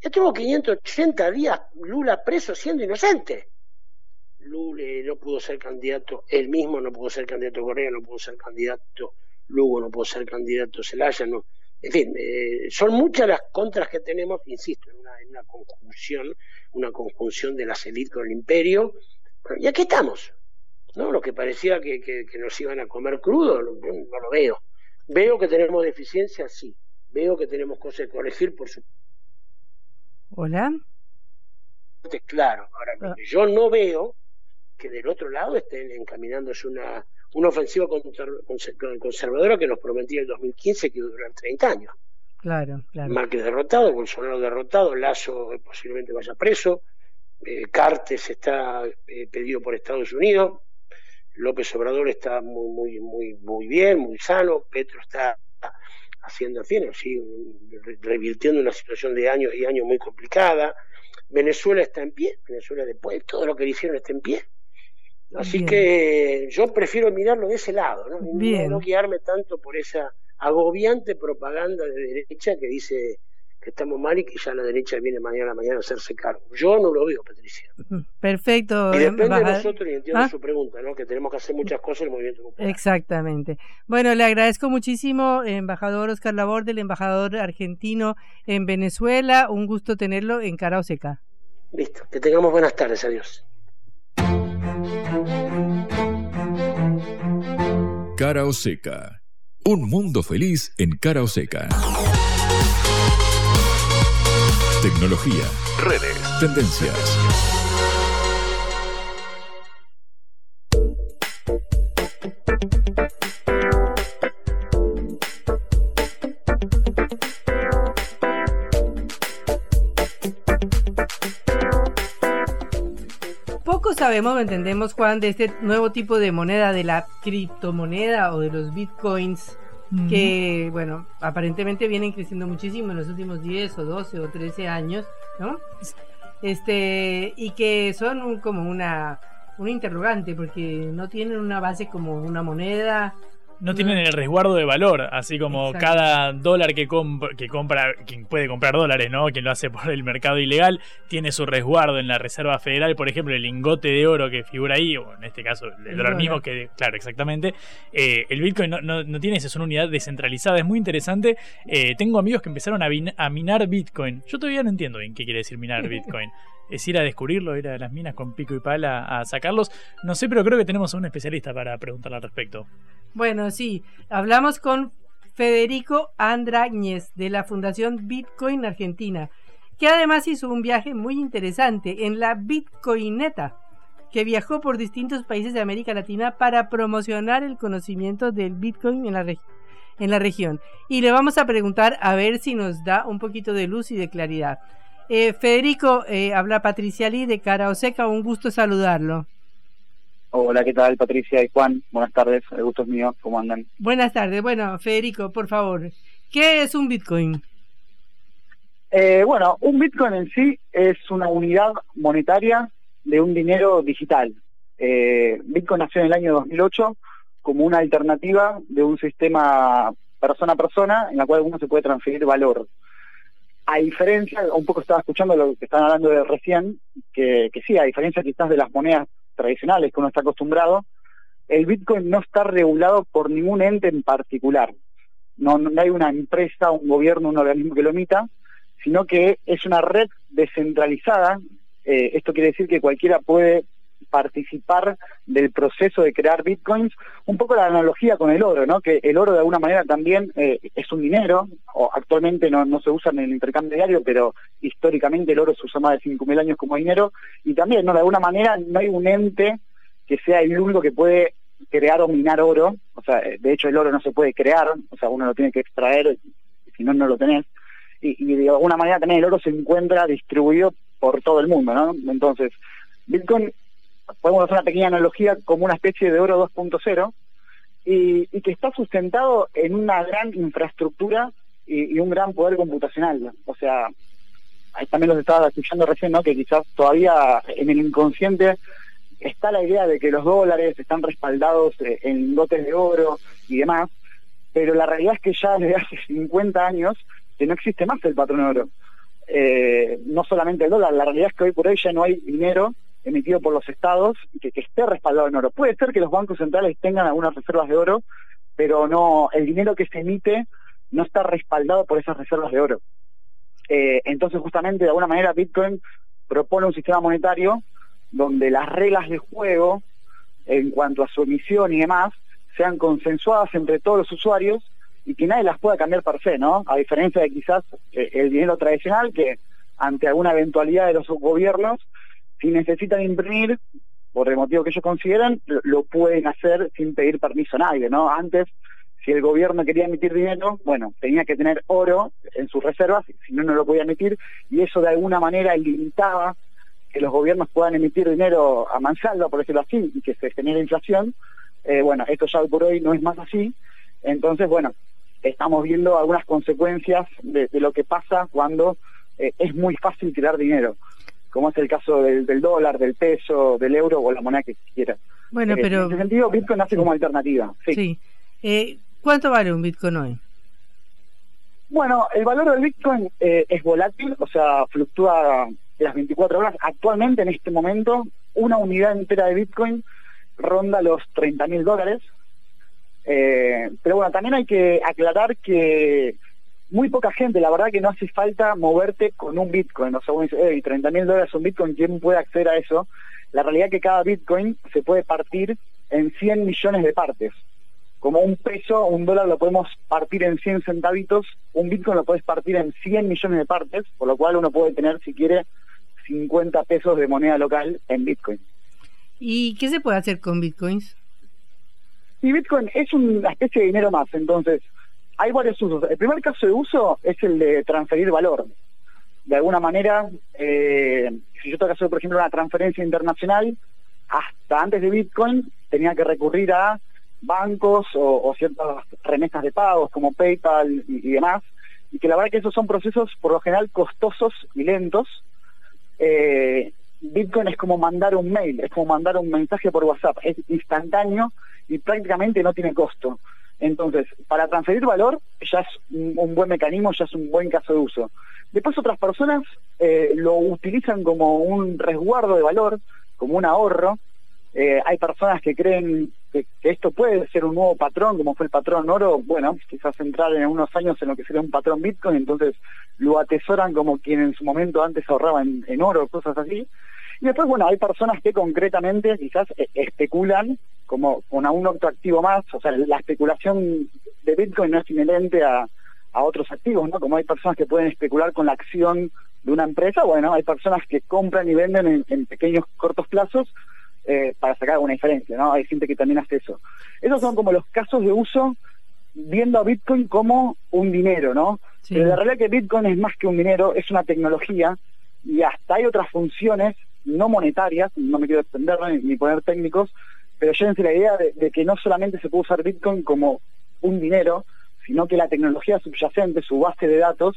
Ya tuvo 580 días Lula preso siendo inocente. Lula no pudo ser candidato, él mismo no pudo ser candidato Correa, no pudo ser candidato Lugo, no pudo ser candidato Celaya, no. En fin, eh, son muchas las contras que tenemos, insisto, en una, conjunción, una conjunción de las élites con el imperio, y aquí estamos, ¿no? Lo que parecía que, nos iban a comer crudo, no, lo veo. Veo que tenemos deficiencias, sí, Veo que tenemos cosas que corregir, por supuesto. Hola. Claro, ahora lo que yo no veo que del otro lado estén encaminándose una, una ofensiva conservadora que nos prometía el 2015 que iba a durar 30 años. Claro, claro. Márquez derrotado, Bolsonaro derrotado, Lazo posiblemente vaya preso, eh, Cartes está eh, pedido por Estados Unidos, López Obrador está muy, muy, muy, muy bien, muy sano, Petro está haciendo, fin, así, revirtiendo una situación de años y años muy complicada. Venezuela está en pie, Venezuela después, todo lo que le hicieron está en pie. Así que yo prefiero mirarlo de ese lado, ¿no? no guiarme tanto por esa agobiante propaganda de derecha que dice que estamos mal y que ya la derecha viene mañana a mañana a hacerse cargo. Yo no lo veo, Patricia. Perfecto. Y depende de nosotros, y entiendo ¿Ah? su pregunta, ¿no? que tenemos que hacer muchas cosas en el movimiento popular. Exactamente. Bueno, le agradezco muchísimo, embajador Oscar Laborde, el embajador argentino en Venezuela. Un gusto tenerlo en Cara Seca. Listo, que tengamos buenas tardes, adiós. Cara o Seca. Un mundo feliz en Cara o Seca. Tecnología, redes, tendencias. Sabemos o entendemos, Juan, de este nuevo tipo de moneda, de la criptomoneda o de los bitcoins que, bueno, aparentemente vienen creciendo muchísimo en los últimos 10 o 12 o 13 años, ¿no? Este, y que son como una, un interrogante, porque no tienen una base como una moneda, no tienen el resguardo de valor, así como cada dólar que, que compra, quien puede comprar dólares, ¿no? Quien lo hace por el mercado ilegal, tiene su resguardo en la Reserva Federal, por ejemplo, el lingote de oro que figura ahí, o en este caso el, dólar mismo, que, claro, exactamente. Eh, el Bitcoin no, no, tiene eso, es una unidad descentralizada, es muy interesante. Eh, tengo amigos que empezaron a, a minar Bitcoin. Yo todavía no entiendo bien qué quiere decir minar Bitcoin es ir a descubrirlo, ir a las minas con pico y pala a sacarlos. No sé, pero creo que tenemos a un especialista para preguntarle al respecto. Bueno, sí, hablamos con Federico Andrañez de la Fundación Bitcoin Argentina, que además hizo un viaje muy interesante en la Bitcoineta, que viajó por distintos países de América Latina para promocionar el conocimiento del Bitcoin en la, en la región. Y le vamos a preguntar a ver si nos da un poquito de luz y de claridad. Eh, Federico, eh, habla Patricia Lee de Cara Oseca, un gusto saludarlo. Hola, ¿qué tal Patricia y Juan? Buenas tardes, el gusto es mío, ¿cómo andan? Buenas tardes, bueno, Federico, por favor, ¿qué es un Bitcoin? Eh, bueno, un Bitcoin en sí es una unidad monetaria de un dinero digital. Bitcoin nació en el año 2008 como una alternativa de un sistema persona a persona en la cual uno se puede transferir valor a diferencia, un poco estaba escuchando lo que están hablando de recién, que, sí, a diferencia quizás de las monedas tradicionales que uno está acostumbrado, el Bitcoin no está regulado por ningún ente en particular. No, no hay una empresa, un gobierno, un organismo que lo emita, sino que es una red descentralizada. Eh, esto quiere decir que cualquiera puede participar del proceso de crear bitcoins, un poco la analogía con el oro, ¿no? Que el oro de alguna manera también eh, es un dinero, o actualmente no, no se usa en el intercambio diario, pero históricamente el oro se usa más de 5.000 años como dinero, y también, ¿no? De alguna manera no hay un ente que sea el único que puede crear o minar oro, o sea, eh, de hecho el oro no se puede crear, o sea, uno lo tiene que extraer, si no, no lo tenés, y, y de alguna manera también el oro se encuentra distribuido por todo el mundo, ¿no? Entonces, Bitcoin podemos hacer una pequeña analogía como una especie de oro 2.0 y, que está sustentado en una gran infraestructura y, un gran poder computacional. O sea, ahí también los estaba escuchando recién, ¿no? Que quizás todavía en el inconsciente está la idea de que los dólares están respaldados eh, en lotes de oro y demás, pero la realidad es que ya desde hace 50 años que no existe más el patrón oro. Eh, no solamente el dólar, la realidad es que hoy por hoy ya no hay dinero emitido por los estados y que, esté respaldado en oro. Puede ser que los bancos centrales tengan algunas reservas de oro, pero no el dinero que se emite no está respaldado por esas reservas de oro. Eh, entonces, justamente, de alguna manera, Bitcoin propone un sistema monetario donde las reglas de juego, en cuanto a su emisión y demás, sean consensuadas entre todos los usuarios y que nadie las pueda cambiar per se, ¿no? A diferencia de quizás eh, el dinero tradicional que ante alguna eventualidad de los gobiernos, si necesitan imprimir, por el motivo que ellos consideran, lo, pueden hacer sin pedir permiso a nadie, ¿no? Antes si el gobierno quería emitir dinero, bueno, tenía que tener oro en sus reservas, si no, no lo podía emitir, y eso de alguna manera limitaba que los gobiernos puedan emitir dinero a mansalva, por decirlo así, y que se genere inflación. Eh, bueno, esto ya por hoy no es más así. Entonces, bueno, estamos viendo algunas consecuencias de, lo que pasa cuando eh, es muy fácil tirar dinero, como es el caso del, dólar, del peso, del euro o la moneda que quiera. Bueno, eh, pero... En ese sentido, Bitcoin nace como alternativa. Sí. ¿Cuánto vale un Bitcoin hoy? Bueno, el valor del Bitcoin es volátil, o sea, fluctúa las 24 horas. Actualmente, en este momento, una unidad entera de Bitcoin ronda los 30 mil dólares. Eh, pero bueno, también hay que aclarar que muy poca gente, la verdad que no hace falta moverte con un Bitcoin. O sea, uno dice, hey, 30 mil dólares un Bitcoin, ¿quién puede acceder a eso? La realidad es que cada Bitcoin se puede partir en 100 millones de partes. Como un peso, un dólar lo podemos partir en 100 centavitos, un Bitcoin lo puedes partir en 100 millones de partes, por lo cual uno puede tener, si quiere, 50 pesos de moneda local en Bitcoin. ¿Y qué se puede hacer con Bitcoins? Y Bitcoin es una especie de dinero más, entonces hay varios usos. El primer caso de uso es el de transferir valor. De alguna manera, eh, si yo tengo que hacer, por ejemplo, una transferencia internacional, hasta antes de Bitcoin tenía que recurrir a bancos o, ciertas remesas de pagos como PayPal y, demás, y que la verdad que esos son procesos por lo general costosos y lentos, eh, Bitcoin es como mandar un mail, es como mandar un mensaje por WhatsApp, es instantáneo y prácticamente no tiene costo. Entonces, para transferir valor ya es un, buen mecanismo, ya es un buen caso de uso. Después otras personas eh, lo utilizan como un resguardo de valor, como un ahorro, eh, hay personas que creen que, esto puede ser un nuevo patrón, como fue el patrón oro, bueno, quizás entrar en unos años en lo que sería un patrón Bitcoin, entonces lo atesoran como quien en su momento antes ahorraba en, en oro, cosas así. Y después, bueno, hay personas que concretamente quizás eh, especulan como con un otro activo más, o sea, la especulación de Bitcoin no es inherente a, a otros activos, ¿no? Como hay personas que pueden especular con la acción de una empresa, bueno, hay personas que compran y venden en pequeños cortos plazos eh, para sacar una diferencia, ¿no? Hay gente que también hace eso. Esos son como los casos de uso viendo a Bitcoin como un dinero, ¿no? Pero la realidad que Bitcoin es más que un dinero, es una tecnología y hasta hay otras funciones no monetarias, no me quiero extender ni, poner técnicos, pero llévense la idea de, que no solamente se puede usar Bitcoin como un dinero, sino que la tecnología subyacente, su base de datos,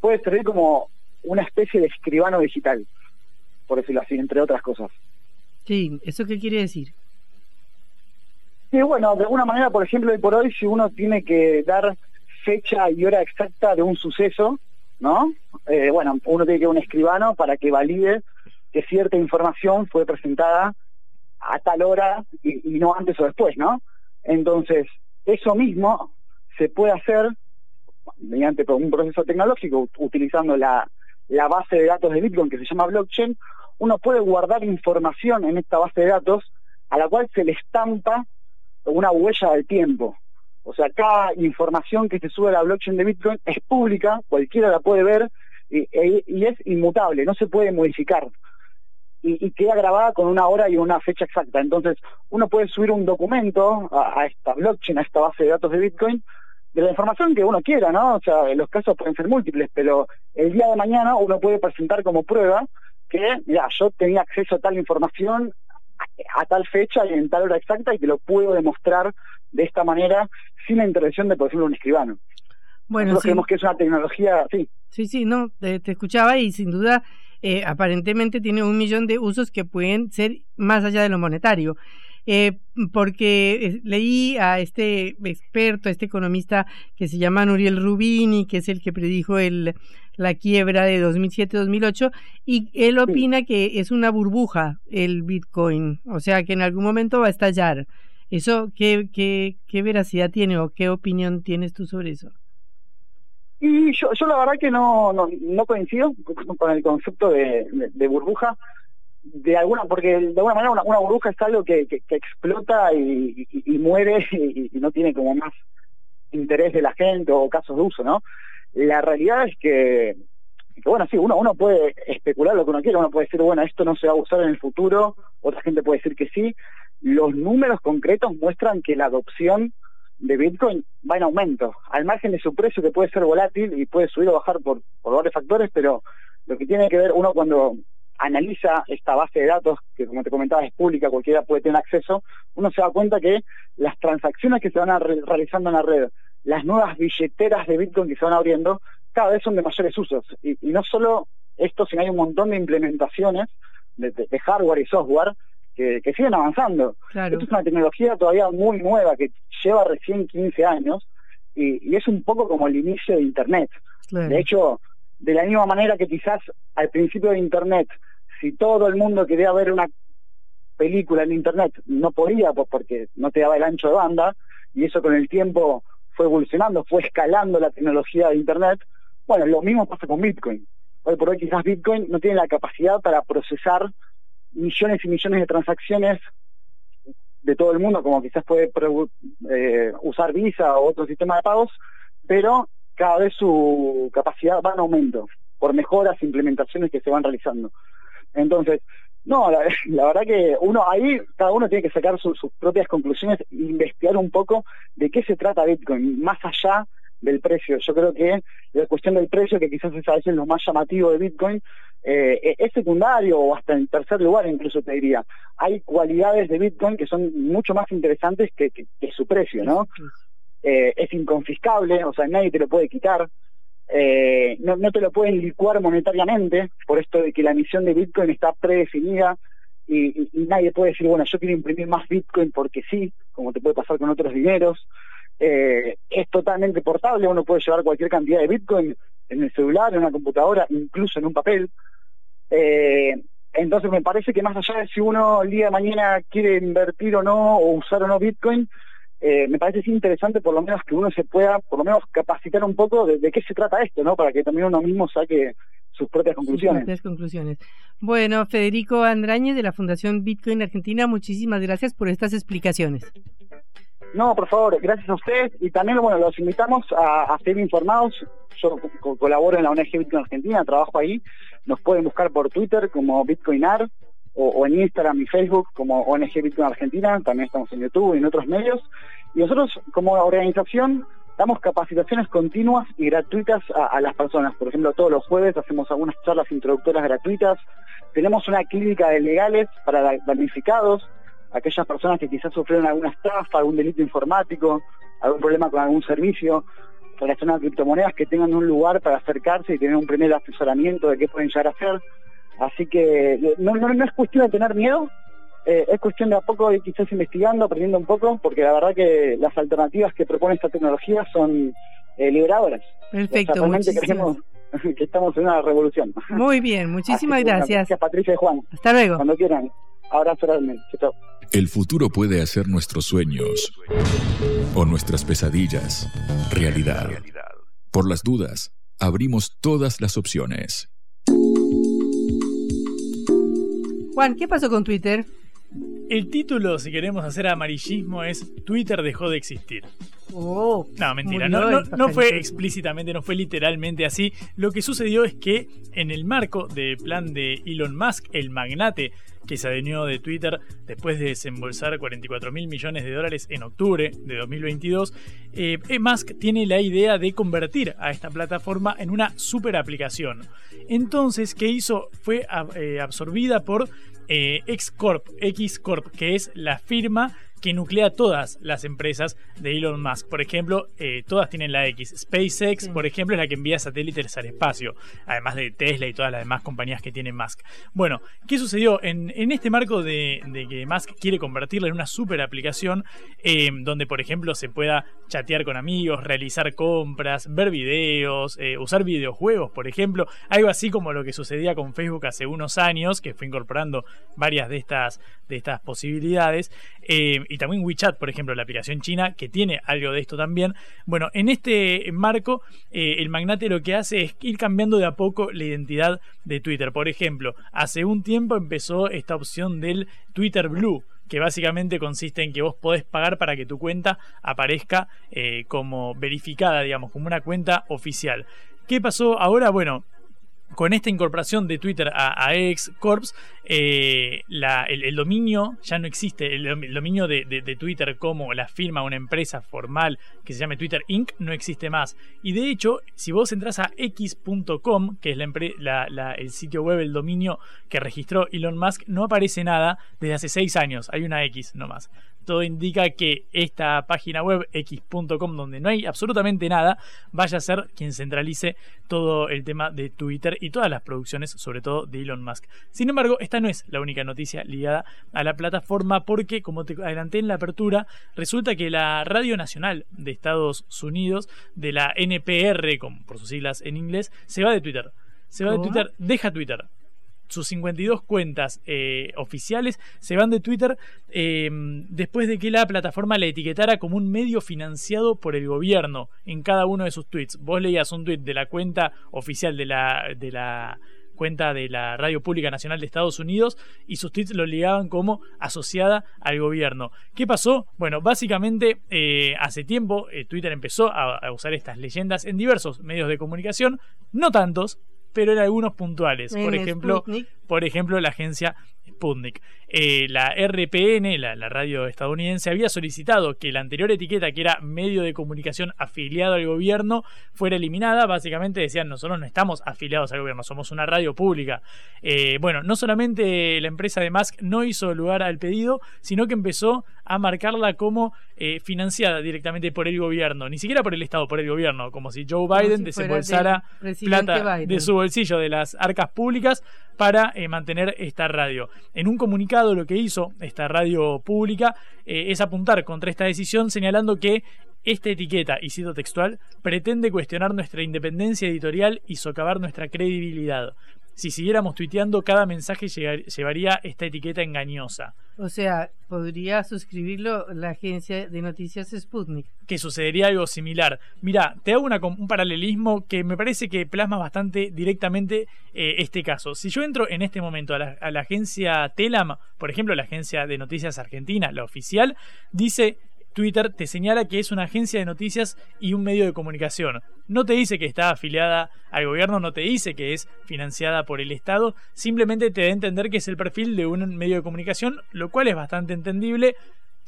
puede servir como una especie de escribano digital, por decirlo así, entre otras cosas. Sí, ¿eso qué quiere decir? Sí, bueno, de alguna manera, por ejemplo, hoy por hoy, si uno tiene que dar fecha y hora exacta de un suceso, ¿no? Eh, bueno, uno tiene que ir a un escribano para que valide que cierta información fue presentada a tal hora y, y no antes o después, ¿no? Entonces, eso mismo se puede hacer mediante un proceso tecnológico utilizando la, base de datos de Bitcoin que se llama blockchain uno puede guardar información en esta base de datos a la cual se le estampa una huella del tiempo. O sea, cada información que se sube a la blockchain de Bitcoin es pública, cualquiera la puede ver y, e, es inmutable, no se puede modificar. Y, queda grabada con una hora y una fecha exacta. Entonces, uno puede subir un documento a, a, esta blockchain, a esta base de datos de Bitcoin, de la información que uno quiera, ¿no? O sea, los casos pueden ser múltiples, pero el día de mañana uno puede presentar como prueba que, mira, yo tenía acceso a tal información a, tal fecha y en tal hora exacta y te lo puedo demostrar de esta manera sin la intervención de, por ejemplo, un escribano. Bueno, Nosotros creemos que es una tecnología, sí. Sí, sí, no, te, escuchaba y sin duda eh, aparentemente tiene un millón de usos que pueden ser más allá de lo monetario. Eh, porque eh, leí a este experto, a este economista que se llama Nuriel Rubini, que es el que predijo el, la quiebra de 2007-2008, y él opina que es una burbuja el Bitcoin, o sea que en algún momento va a estallar. ¿Eso qué, qué, qué veracidad tiene o qué opinión tienes tú sobre eso? Y yo, yo la verdad que no, no, no coincido con el concepto de, de burbuja de alguna, porque de alguna manera una, burbuja es algo que, que, explota y, y, muere y, no tiene como más interés de la gente o casos de uso, ¿no? La realidad es que, que, bueno, sí, uno, uno puede especular lo que uno quiera, uno puede decir, bueno, esto no se va a usar en el futuro, otra gente puede decir que sí. Los números concretos muestran que la adopción de Bitcoin va en aumento, al margen de su precio que puede ser volátil y puede subir o bajar por, varios factores, pero lo que tiene que ver uno cuando analiza esta base de datos, que como te comentaba es pública, cualquiera puede tener acceso, uno se da cuenta que las transacciones que se van realizando en la red, las nuevas billeteras de Bitcoin que se van abriendo, cada vez son de mayores usos. Y, no solo esto, sino hay un montón de implementaciones de, hardware y software que, siguen avanzando. Esto es una tecnología todavía muy nueva, que lleva recién 15 años, y, es un poco como el inicio de Internet. De hecho, de la misma manera que quizás al principio de Internet, si todo el mundo quería ver una película en Internet, no podía pues porque no te daba el ancho de banda, y eso con el tiempo fue evolucionando, fue escalando la tecnología de Internet. Bueno, lo mismo pasa con Bitcoin. Hoy por hoy quizás Bitcoin no tiene la capacidad para procesar millones y millones de transacciones de todo el mundo, como quizás puede eh, usar Visa o otro sistema de pagos, pero cada vez su capacidad va en aumento por mejoras, implementaciones que se van realizando. Entonces, no, la, verdad que uno ahí, cada uno tiene que sacar sus propias conclusiones e investigar un poco de qué se trata Bitcoin, más allá del precio. Yo creo que la cuestión del precio, que quizás es a veces lo más llamativo de Bitcoin, eh, es secundario o hasta en tercer lugar incluso te diría. Hay cualidades de Bitcoin que son mucho más interesantes que su precio, ¿no? Eh, es inconfiscable, o sea, nadie te lo puede quitar, eh, no, no, te lo pueden licuar monetariamente, por esto de que la emisión de Bitcoin está predefinida y, nadie puede decir, bueno, yo quiero imprimir más Bitcoin porque sí, como te puede pasar con otros dineros. Eh, es totalmente portable, uno puede llevar cualquier cantidad de Bitcoin en el celular, en una computadora, incluso en un papel. entonces me parece que más allá de si uno el día de mañana quiere invertir o no, o usar o no Bitcoin, eh, me parece interesante por lo menos que uno se pueda por lo menos capacitar un poco de, qué se trata esto, ¿no? Para que también uno mismo saque sus propias conclusiones. Sus propias conclusiones. Bueno, Federico Andrañez de la Fundación Bitcoin Argentina, muchísimas gracias por estas explicaciones. No, por favor, gracias a ustedes y también, bueno, los invitamos a, a ser informados. Yo colaboro en la ONG Bitcoin Argentina, trabajo ahí. Nos pueden buscar por Twitter como Bitcoinar o, en Instagram y Facebook como ONG Bitcoin Argentina, también estamos en YouTube y en otros medios. Y nosotros como organización damos capacitaciones continuas y gratuitas a, las personas. Por ejemplo, todos los jueves hacemos algunas charlas introductoras gratuitas. Tenemos una clínica de legales para damnificados, aquellas personas que quizás sufrieron alguna estafa, algún delito informático, algún problema con algún servicio relacionado a criptomonedas, que tengan un lugar para acercarse y tener un primer asesoramiento de qué pueden llegar a hacer. Así que no, no, es cuestión de tener miedo, eh, es cuestión de a poco ir quizás investigando, aprendiendo un poco, porque la verdad que las alternativas que propone esta tecnología son eh, liberadoras. Perfecto, realmente creemos que estamos en una revolución. Muy bien, muchísimas gracias. gracias Patricia y Juan. Hasta luego. Cuando quieran. Abrazo realmente. Chao. El futuro puede hacer nuestros sueños o nuestras pesadillas realidad. Por las dudas, abrimos todas las opciones. Juan, ¿qué pasó con Twitter? El título, si queremos hacer amarillismo, es Twitter dejó de existir. Oh, no, mentira, no, no, fue explícitamente, no fue literalmente así. Lo que sucedió es que en el marco del plan de Elon Musk, el magnate que se adueñó de Twitter después de desembolsar 44 mil millones de dólares en octubre de 2022, eh, Musk tiene la idea de convertir a esta plataforma en una super aplicación. Entonces, ¿qué hizo? Fue eh, absorbida por eh, Xcorp, Xcorp, que es la firma que nuclea todas las empresas de Elon Musk. Por ejemplo, eh, todas tienen la X. SpaceX, por ejemplo, es la que envía satélites al espacio, además de Tesla y todas las demás compañías que tiene Musk. Bueno, ¿qué sucedió? En, este marco de, que Musk quiere convertirla en una super aplicación, eh, donde, por ejemplo, se pueda chatear con amigos, realizar compras, ver videos, eh, usar videojuegos, por ejemplo, algo así como lo que sucedía con Facebook hace unos años, que fue incorporando varias de estas, de estas posibilidades y también WeChat, por ejemplo, la aplicación china, que tiene algo de esto también. Bueno, en este marco, eh, el magnate lo que hace es ir cambiando de a poco la identidad de Twitter. Por ejemplo, hace un tiempo empezó esta opción del Twitter Blue que básicamente consiste en que vos podés pagar para que tu cuenta aparezca eh, como verificada, digamos, como una cuenta oficial. ¿Qué pasó ahora? Bueno, con esta incorporación de Twitter a, X Corps, eh, el, dominio ya no existe. El, dominio de, Twitter como la firma, una empresa formal que se llame Twitter Inc. no existe más. Y de hecho, si vos entras a x.com, que es el sitio web, el dominio que registró Elon Musk, no aparece nada desde hace seis años. Hay una X nomás todo indica que esta página web x.com, donde no hay absolutamente nada, vaya a ser quien centralice todo el tema de Twitter y todas las producciones, sobre todo de Elon Musk. Sin embargo, esta no es la única noticia ligada a la plataforma porque, como te adelanté en la apertura, resulta que la Radio Nacional de Estados Unidos, de la NPR, por sus siglas en inglés, se va de Twitter. Se va de Twitter, deja Twitter sus 52 cuentas eh, oficiales se van de Twitter eh, después de que la plataforma la etiquetara como un medio financiado por el gobierno en cada uno de sus tweets. Vos leías un tweet de la cuenta oficial de la, de la cuenta de la Radio Pública Nacional de Estados Unidos y sus tweets lo ligaban como asociada al gobierno. ¿Qué pasó? Bueno, básicamente eh, hace tiempo Twitter empezó a, a usar estas leyendas en diversos medios de comunicación, no tantos, pero en algunos puntuales. Por ejemplo, por ejemplo, la agencia Sputnik. Eh, la RPN, la, radio estadounidense, había solicitado que la anterior etiqueta, que era medio de comunicación afiliado al gobierno, fuera eliminada. Básicamente decían, nosotros no estamos afiliados al gobierno, somos una radio pública. Eh, bueno, no solamente la empresa de Musk no hizo lugar al pedido, sino que empezó a marcarla como eh, financiada directamente por el gobierno, ni siquiera por el Estado, por el gobierno, como si Joe Biden desembolsara plata de su bolsillo, de las arcas públicas, para mantener esta radio. En un comunicado lo que hizo esta radio pública eh, es apuntar contra esta decisión señalando que esta etiqueta, y cito textual, pretende cuestionar nuestra independencia editorial y socavar nuestra credibilidad. Si siguiéramos tuiteando, cada mensaje llevaría esta etiqueta engañosa. O sea, podría suscribirlo la agencia de noticias Sputnik. Que sucedería algo similar. Mira, te hago un paralelismo que me parece que plasma bastante directamente eh, este caso. Si yo entro en este momento a la, a la agencia Telam, por ejemplo, la agencia de noticias argentina, la oficial, dice Twitter te señala que es una agencia de noticias y un medio de comunicación. No te dice que está afiliada al gobierno, no te dice que es financiada por el Estado, simplemente te da a entender que es el perfil de un medio de comunicación, lo cual es bastante entendible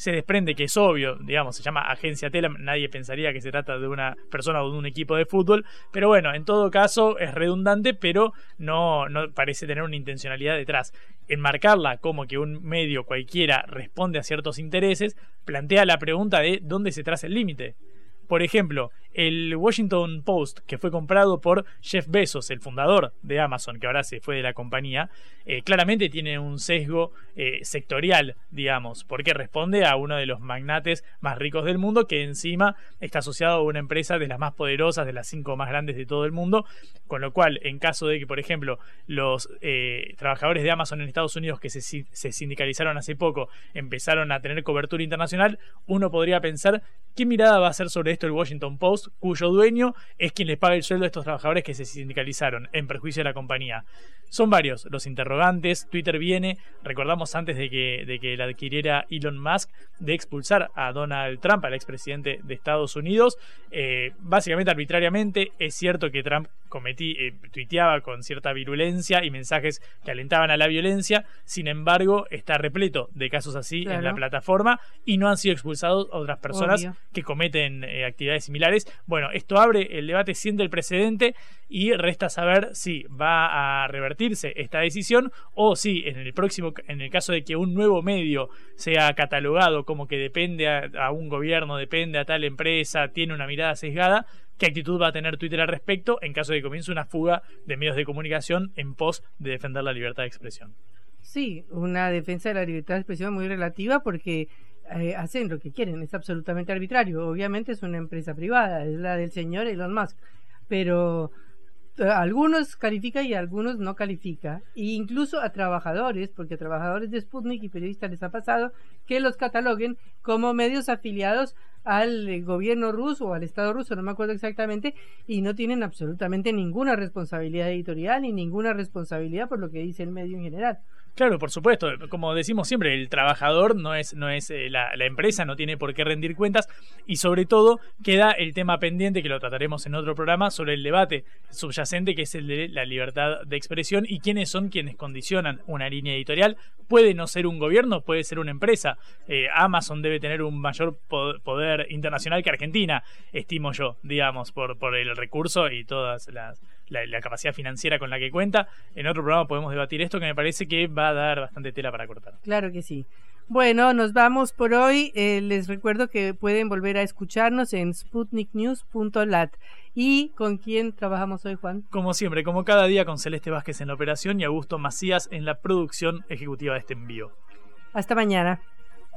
se desprende que es obvio, digamos, se llama agencia Telam, nadie pensaría que se trata de una persona o de un equipo de fútbol, pero bueno, en todo caso es redundante, pero no, no parece tener una intencionalidad detrás. Enmarcarla como que un medio cualquiera responde a ciertos intereses, plantea la pregunta de dónde se traza el límite. Por ejemplo, el Washington Post, que fue comprado por Jeff Bezos, el fundador de Amazon, que ahora se fue de la compañía, eh, claramente tiene un sesgo eh, sectorial, digamos, porque responde a uno de los magnates más ricos del mundo, que encima está asociado a una empresa de las más poderosas, de las cinco más grandes de todo el mundo, con lo cual, en caso de que, por ejemplo, los eh, trabajadores de Amazon en Estados Unidos que se, se sindicalizaron hace poco empezaron a tener cobertura internacional, uno podría pensar qué mirada va a hacer sobre esto el Washington Post, cuyo dueño es quien les paga el sueldo a estos trabajadores que se sindicalizaron en perjuicio de la compañía. Son varios los interrogantes. Twitter viene, recordamos antes de que, de que la adquiriera Elon Musk, de expulsar a Donald Trump, al expresidente de Estados Unidos, eh, básicamente arbitrariamente. Es cierto que Trump cometí, eh, tuiteaba con cierta virulencia y mensajes que alentaban a la violencia. Sin embargo, está repleto de casos así en la plataforma y no han sido expulsados otras personas que cometen eh, actividades similares. Bueno, esto abre el debate, siente el precedente y resta saber si va a revertirse esta decisión o si en el próximo, en el caso de que un nuevo medio sea catalogado como que depende a, un gobierno, depende a tal empresa, tiene una mirada sesgada, qué actitud va a tener Twitter al respecto en caso de que comience una fuga de medios de comunicación en pos de defender la libertad de expresión. Sí, una defensa de la libertad de expresión muy relativa porque eh, hacen lo que quieren, es absolutamente arbitrario. Obviamente es una empresa privada, es la del señor Elon Musk, pero eh, algunos califica y algunos no califica, e incluso a trabajadores, porque a trabajadores de Sputnik y periodistas les ha pasado que los cataloguen como medios afiliados al gobierno ruso o al Estado ruso, no me acuerdo exactamente, y no tienen absolutamente ninguna responsabilidad editorial ni ninguna responsabilidad por lo que dice el medio en general. Claro, por supuesto. Como decimos siempre, el trabajador no es, no es eh, la, empresa, no tiene por qué rendir cuentas. Y sobre todo queda el tema pendiente, que lo trataremos en otro programa, sobre el debate subyacente, que es el de la libertad de expresión y quiénes son quienes condicionan una línea editorial. Puede no ser un gobierno, puede ser una empresa. Eh, Amazon debe tener un mayor poder internacional que Argentina, estimo yo, digamos, por, por el recurso y todas las la, capacidad financiera con la que cuenta. En otro programa podemos debatir esto que me parece que va a dar bastante tela para cortar. Claro que sí. Bueno, nos vamos por hoy. Eh, les recuerdo que pueden volver a escucharnos en sputniknews.lat. ¿Y con quién trabajamos hoy, Juan? Como siempre, como cada día, con Celeste Vázquez en la operación y Augusto Macías en la producción ejecutiva de este envío. Hasta mañana.